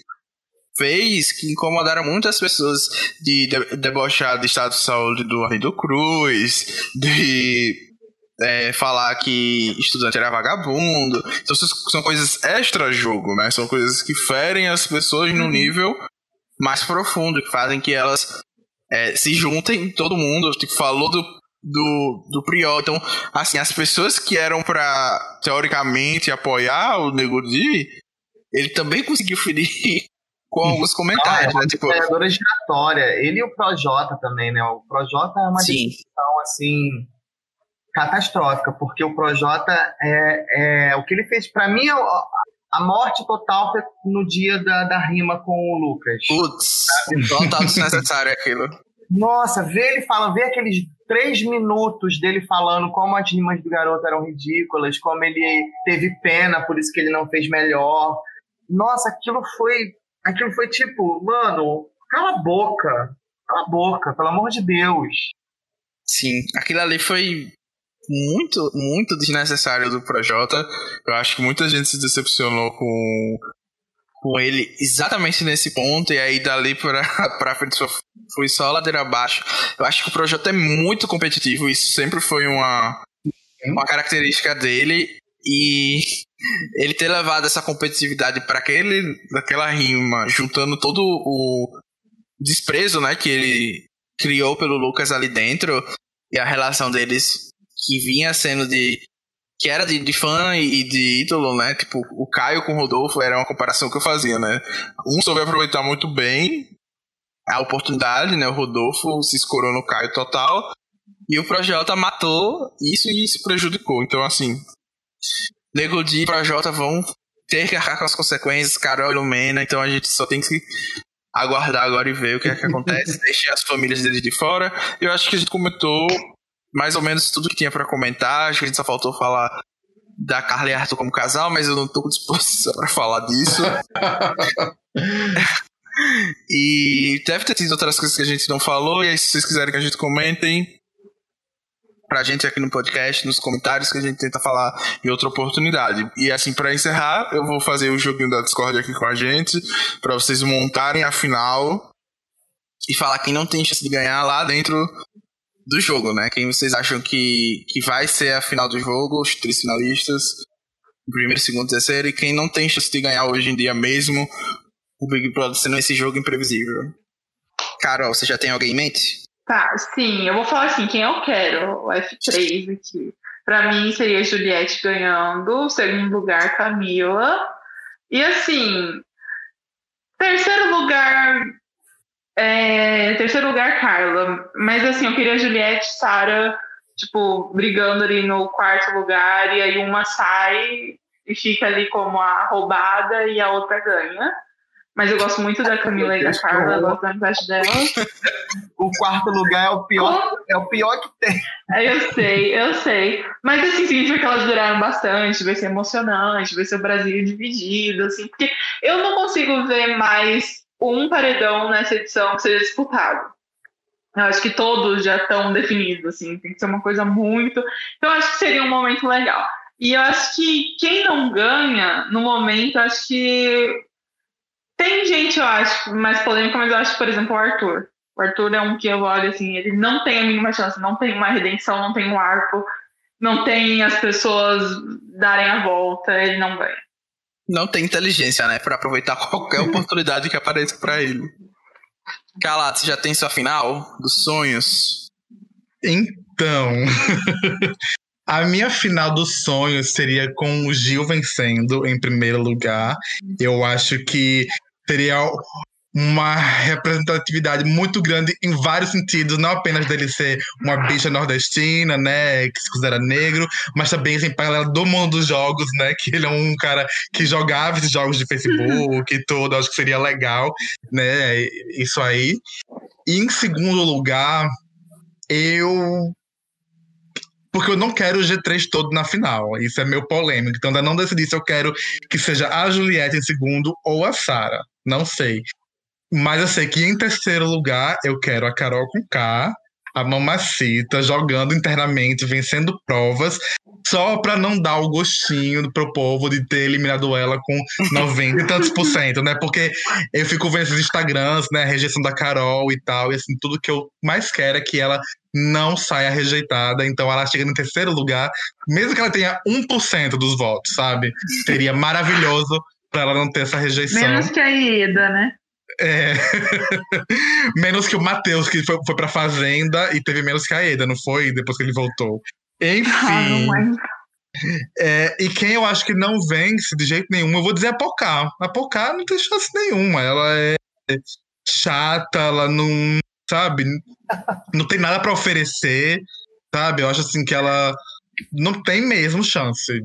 fez que incomodaram muitas pessoas de, de debochar do estado de saúde do Arlindo Cruz, de é, falar que estudante era vagabundo. Então são coisas extra-jogo, né? São coisas que ferem as pessoas no uhum. nível mais profundo, que fazem que elas é, se juntem, todo mundo. Tipo, falou do, do, do Priol. Então, assim, as pessoas que eram para teoricamente apoiar o Nego ele também conseguiu ferir com alguns comentários, Não, é né? Tipo, giratória. Ele e o Projota também, né? O Projota é uma Sim. decisão, assim catastrófica, porque o Projota é, é o que ele fez para mim a, a morte total foi no dia da, da rima com o Lucas. Putz, total desnecessário aquilo. Nossa, ver ele falando, ver aqueles três minutos dele falando como as rimas do garoto eram ridículas, como ele teve pena, por isso que ele não fez melhor. Nossa, aquilo foi, aquilo foi tipo, mano, cala a boca, cala a boca, pelo amor de Deus. Sim, aquilo ali foi muito, muito desnecessário do Projota. Eu acho que muita gente se decepcionou com, com ele exatamente nesse ponto, e aí dali pra, (laughs) pra frente só, foi só ladeira abaixo. Eu acho que o Projota é muito competitivo, isso sempre foi uma, uma característica dele, e ele ter levado essa competitividade para aquele aquela rima, juntando todo o desprezo, né, que ele criou pelo Lucas ali dentro e a relação deles que vinha sendo de. que era de, de fã e de ídolo, né? Tipo, o Caio com o Rodolfo era uma comparação que eu fazia, né? Um soube aproveitar muito bem a oportunidade, né? O Rodolfo se escorou no Caio total. E o Projota matou isso e se prejudicou. Então, assim. Nego Di e Projota vão ter que arcar com as consequências, Carol e Lumena. Então a gente só tem que aguardar agora e ver o que é que acontece. (laughs) Deixe as famílias deles de fora. Eu acho que a gente comentou mais ou menos tudo que tinha para comentar. Acho que a gente só faltou falar da Carla e Arthur como casal, mas eu não tô com disposição para falar disso. (laughs) e deve ter tido outras coisas que a gente não falou, e aí se vocês quiserem que a gente comentem pra gente aqui no podcast, nos comentários, que a gente tenta falar em outra oportunidade. E assim, para encerrar, eu vou fazer o joguinho da Discord aqui com a gente, para vocês montarem a final e falar quem não tem chance de ganhar lá dentro do jogo, né? Quem vocês acham que, que vai ser a final do jogo, os três finalistas, primeiro, segundo, terceiro, e quem não tem chance de ganhar hoje em dia mesmo, o Big Brother sendo esse jogo imprevisível. Carol, você já tem alguém em mente? Tá, sim, eu vou falar assim, quem eu quero, o F3 aqui. Pra mim seria Juliette ganhando, segundo lugar Camila. E assim, terceiro lugar é, terceiro lugar, Carla. Mas assim, eu queria Juliette Sara, tipo, brigando ali no quarto lugar, e aí uma sai e fica ali como a roubada e a outra ganha. Mas eu gosto muito da (laughs) Camila e da Carla, eu gosto da amizade delas. O quarto lugar é o pior, é o pior que tem. É, eu sei, eu sei. Mas assim, significa que elas duraram bastante, vai ser emocionante, vai ser o Brasil dividido, assim, porque eu não consigo ver mais um paredão nessa edição que seja disputado. Eu acho que todos já estão definidos, assim, tem que ser uma coisa muito. Então, acho que seria um momento legal. E eu acho que quem não ganha, no momento, acho que. Tem gente, eu acho, mais polêmica, mas eu acho, por exemplo, o Arthur. O Arthur é um que eu olho assim, ele não tem a mínima chance, não tem uma redenção, não tem um arco, não tem as pessoas darem a volta, ele não ganha não tem inteligência, né? Pra aproveitar qualquer (laughs) oportunidade que apareça para ele. Calato, você já tem sua final dos sonhos? Então. (laughs) A minha final dos sonhos seria com o Gil vencendo em primeiro lugar. Eu acho que seria uma representatividade muito grande em vários sentidos, não apenas dele ser uma bicha nordestina, né, que se considera negro, mas também assim, paralelo do mundo dos jogos, né, que ele é um cara que jogava esses jogos de Facebook e tudo, acho que seria legal, né, isso aí. E em segundo lugar, eu porque eu não quero o G3 todo na final. Isso é meu polêmico. Então ainda não decidi se eu quero que seja a Juliette em segundo ou a Sara. Não sei. Mas eu sei que em terceiro lugar eu quero a Carol com K, a Mamacita jogando internamente, vencendo provas, só para não dar o gostinho pro povo de ter eliminado ela com (laughs) 90 e tantos por cento, né? Porque eu fico vendo esses Instagrams, né? A rejeição da Carol e tal, e assim, tudo que eu mais quero é que ela não saia rejeitada, então ela chega no terceiro lugar, mesmo que ela tenha 1% dos votos, sabe? Seria maravilhoso para ela não ter essa rejeição. Menos que a Ida, né? É. (laughs) menos que o Matheus, que foi, foi pra Fazenda e teve menos que a Eda, não foi? Depois que ele voltou. Enfim. Ah, é, e quem eu acho que não vence de jeito nenhum, eu vou dizer a Pocá. A Pocá não tem chance nenhuma. Ela é chata, ela não. Sabe? Não tem nada para oferecer. Sabe? Eu acho assim que ela não tem mesmo chance.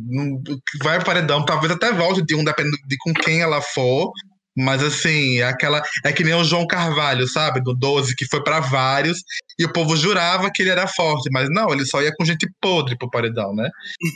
Vai para paredão, talvez até volte de um, dependendo de com quem ela for. Mas assim, é aquela. É que nem o João Carvalho, sabe? Do 12, que foi para vários, e o povo jurava que ele era forte, mas não, ele só ia com gente podre pro paredão, né?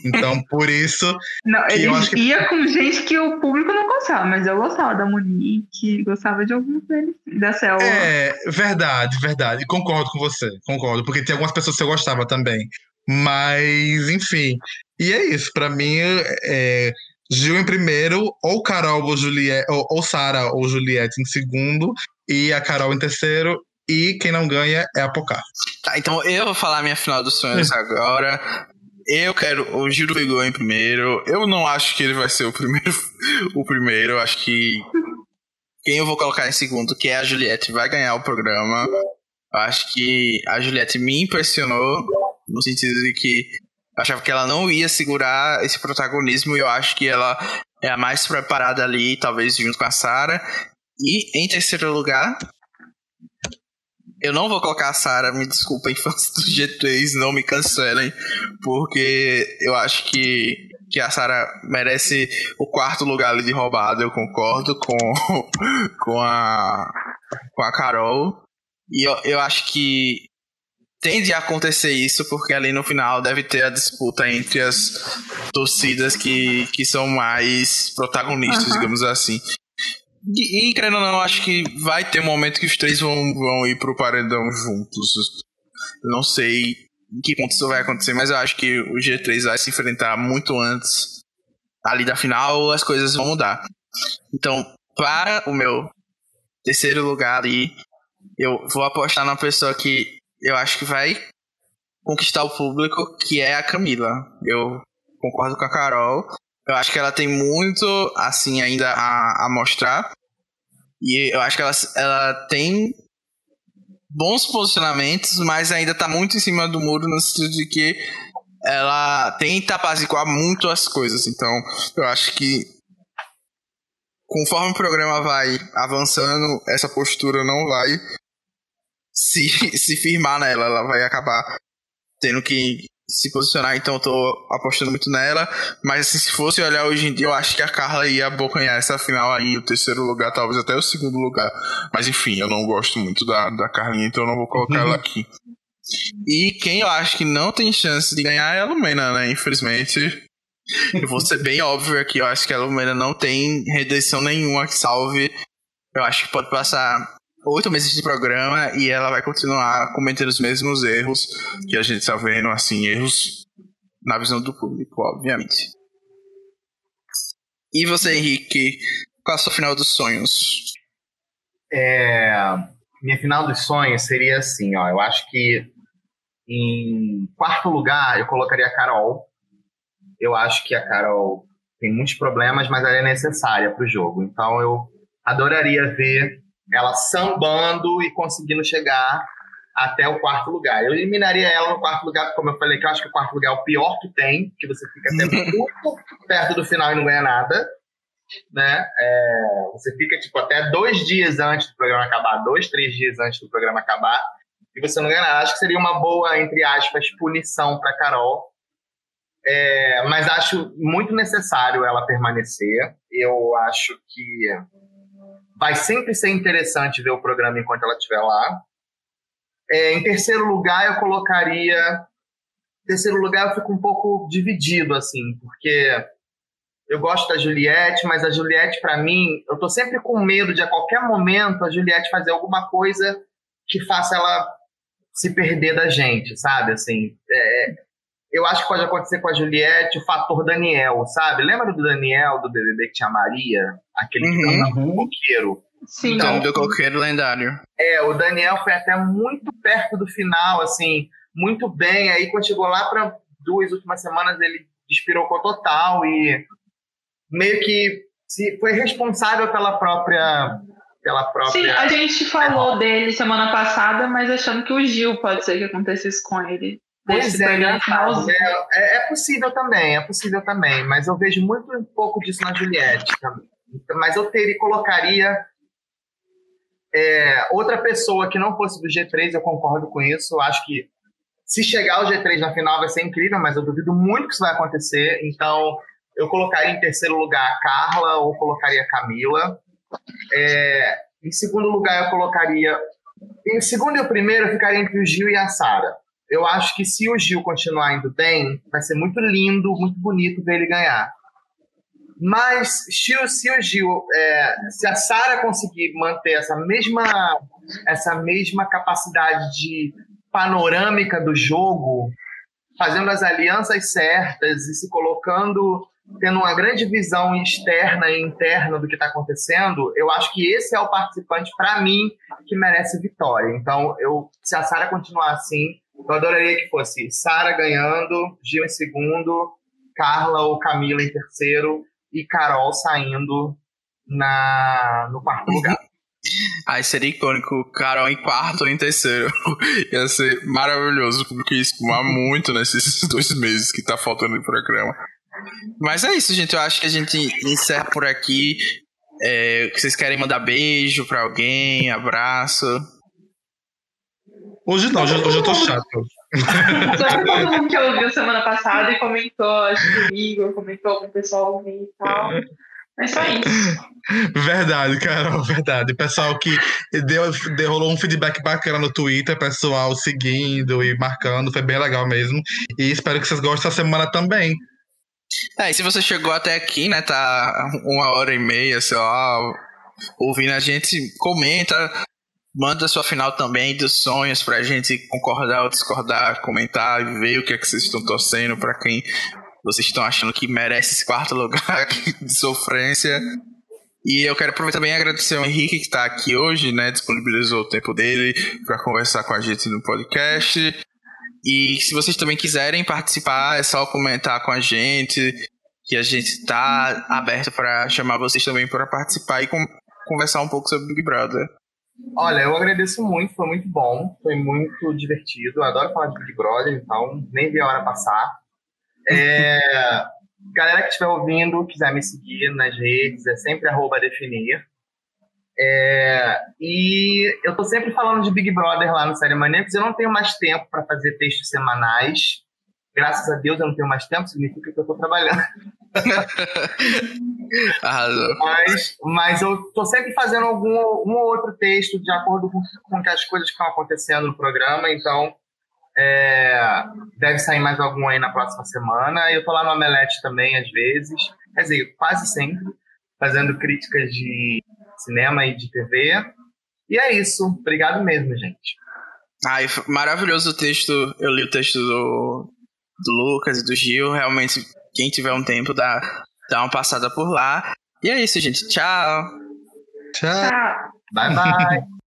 Então, (laughs) por isso. Não, ele ia que... com gente que o público não gostava, mas eu gostava da Monique, gostava de alguns deles, da Selva. É, verdade, verdade. Concordo com você, concordo, porque tem algumas pessoas que eu gostava também. Mas, enfim. E é isso, para mim, é, Gil em primeiro, ou Carol ou Juliette, ou, ou Sara ou Juliette em segundo, e a Carol em terceiro, e quem não ganha é a Pocá. Tá, então eu vou falar minha final dos sonhos agora. Eu quero o Gil do Vigor em primeiro. Eu não acho que ele vai ser o primeiro. (laughs) o primeiro, eu acho que quem eu vou colocar em segundo, que é a Juliette, vai ganhar o programa. Eu acho que a Juliette me impressionou no sentido de que achava que ela não ia segurar esse protagonismo e eu acho que ela é a mais preparada ali, talvez junto com a Sarah. E em terceiro lugar, eu não vou colocar a Sarah, me desculpem, (laughs) fãs do G3, não me cancelem, porque eu acho que, que a Sarah merece o quarto lugar ali de roubada, eu concordo com, (laughs) com, a, com a Carol. E eu, eu acho que tende a acontecer isso, porque ali no final deve ter a disputa entre as torcidas que, que são mais protagonistas, uhum. digamos assim. E, e, querendo ou não, acho que vai ter um momento que os três vão, vão ir pro paredão juntos. Eu não sei em que ponto isso vai acontecer, mas eu acho que o G3 vai se enfrentar muito antes ali da final, as coisas vão mudar. Então, para o meu terceiro lugar ali, eu vou apostar na pessoa que eu acho que vai conquistar o público, que é a Camila. Eu concordo com a Carol. Eu acho que ela tem muito, assim, ainda a, a mostrar. E eu acho que ela, ela tem bons posicionamentos, mas ainda tá muito em cima do muro no sentido de que ela tenta apaziguar muito as coisas. Então, eu acho que conforme o programa vai avançando, essa postura não vai se, (laughs) se firmar nela, ela vai acabar tendo que se posicionar, então eu tô apostando muito nela. Mas assim, se fosse olhar hoje em dia, eu acho que a Carla ia abocanhar essa final aí, o terceiro lugar, talvez até o segundo lugar. Mas enfim, eu não gosto muito da, da Carlinha, então eu não vou colocar ela aqui. E quem eu acho que não tem chance de ganhar é a Lumena, né? Infelizmente. Eu vou ser bem óbvio aqui, eu acho que a Lumena não tem redenção nenhuma que salve. Eu acho que pode passar oito meses de programa e ela vai continuar cometendo os mesmos erros que a gente está vendo, assim, erros na visão do público, obviamente. E você, Henrique, qual é a sua final dos sonhos? É, minha final dos sonhos seria assim, ó, eu acho que em quarto lugar eu colocaria a Carol. Eu acho que a Carol tem muitos problemas, mas ela é necessária para o jogo. Então eu adoraria ver ela sambando e conseguindo chegar até o quarto lugar. Eu eliminaria ela no quarto lugar, como eu falei, que eu acho que o quarto lugar é o pior que tem, que você fica até (laughs) muito perto do final e não ganha nada. né? É, você fica tipo até dois dias antes do programa acabar, dois, três dias antes do programa acabar, e você não ganha nada. Acho que seria uma boa, entre aspas, punição para Carol. É, mas acho muito necessário ela permanecer. Eu acho que vai sempre ser interessante ver o programa enquanto ela estiver lá. É, em terceiro lugar, eu colocaria. Em terceiro lugar, eu fico um pouco dividido, assim, porque eu gosto da Juliette, mas a Juliette, para mim, eu tô sempre com medo de a qualquer momento a Juliette fazer alguma coisa que faça ela se perder da gente, sabe? Assim, é, eu acho que pode acontecer com a Juliette o fator Daniel, sabe? Lembra do Daniel do BBB que tinha Maria? Aquele uhum. que uhum. coqueiro? Sim. Então, do coqueiro lendário. É, o Daniel foi até muito perto do final, assim, muito bem. Aí quando chegou lá para duas últimas semanas, ele despirocou total e meio que se foi responsável pela própria pela própria Sim, a gente falou dele semana passada, mas achando que o Gil pode ser que acontecesse com ele. Pois é, né? é, é, possível também, é possível também, mas eu vejo muito um pouco disso na Juliette também. Mas eu teria, colocaria é, outra pessoa que não fosse do G3, eu concordo com isso. Eu acho que se chegar ao G3 na final vai ser incrível, mas eu duvido muito que isso vai acontecer. Então, eu colocaria em terceiro lugar a Carla ou colocaria a Camila. É, em segundo lugar, eu colocaria. Em segundo e o primeiro, eu ficaria entre o Gil e a Sara. Eu acho que se o Gil continuar indo bem, vai ser muito lindo, muito bonito ver ele ganhar. Mas se o, Gil, é, se a Sara conseguir manter essa mesma, essa mesma capacidade de panorâmica do jogo, fazendo as alianças certas e se colocando tendo uma grande visão externa e interna do que está acontecendo, eu acho que esse é o participante, para mim, que merece vitória. Então, eu, se a Sara continuar assim, eu adoraria que fosse Sara ganhando, Gil em segundo, Carla ou Camila em terceiro e Carol saindo na, no quarto lugar. (laughs) Aí seria icônico, Carol em quarto ou em terceiro. (laughs) Ia ser maravilhoso, porque ia espumar muito nesses (laughs) dois meses que tá faltando no programa. Mas é isso, gente. Eu acho que a gente encerra por aqui. É, vocês querem mandar beijo pra alguém, abraço? Hoje não, hoje, hoje eu tô chato. Só todo mundo que ouviu semana passada e comentou, acho que o Igor comentou com o pessoal e tal. É só isso. Verdade, Carol, verdade. Pessoal que deu, deu, rolou um feedback bacana no Twitter, pessoal seguindo e marcando, foi bem legal mesmo. E espero que vocês gostem essa semana também. É, e se você chegou até aqui, né, tá uma hora e meia, sei lá, ouvindo a gente, comenta, manda sua final também dos sonhos pra gente concordar ou discordar, comentar e ver o que é que vocês estão torcendo para quem vocês estão achando que merece esse quarto lugar (laughs) de sofrência. E eu quero aproveitar também agradecer ao Henrique que está aqui hoje, né? Disponibilizou o tempo dele para conversar com a gente no podcast. E se vocês também quiserem participar, é só comentar com a gente, que a gente está aberto para chamar vocês também para participar e com, conversar um pouco sobre Big Brother. Olha, eu agradeço muito, foi muito bom, foi muito divertido. Eu adoro falar de Big Brother, então nem vi a hora passar. É, (laughs) galera que estiver ouvindo, quiser me seguir nas redes, é sempre arroba definir. É, e eu tô sempre falando de Big Brother lá no Série Maníacos. Eu não tenho mais tempo para fazer textos semanais. Graças a Deus eu não tenho mais tempo, significa que eu tô trabalhando. (laughs) mas, mas eu tô sempre fazendo algum um ou outro texto de acordo com, com as coisas que estão acontecendo no programa. Então, é, deve sair mais algum aí na próxima semana. Eu tô lá no Omelete também, às vezes. Quer dizer, quase sempre. Fazendo críticas de cinema e de TV. E é isso. Obrigado mesmo, gente. Ai, maravilhoso o texto. Eu li o texto do, do Lucas e do Gil. Realmente, quem tiver um tempo, dá, dá uma passada por lá. E é isso, gente. Tchau. Tchau. Bye, bye. (laughs)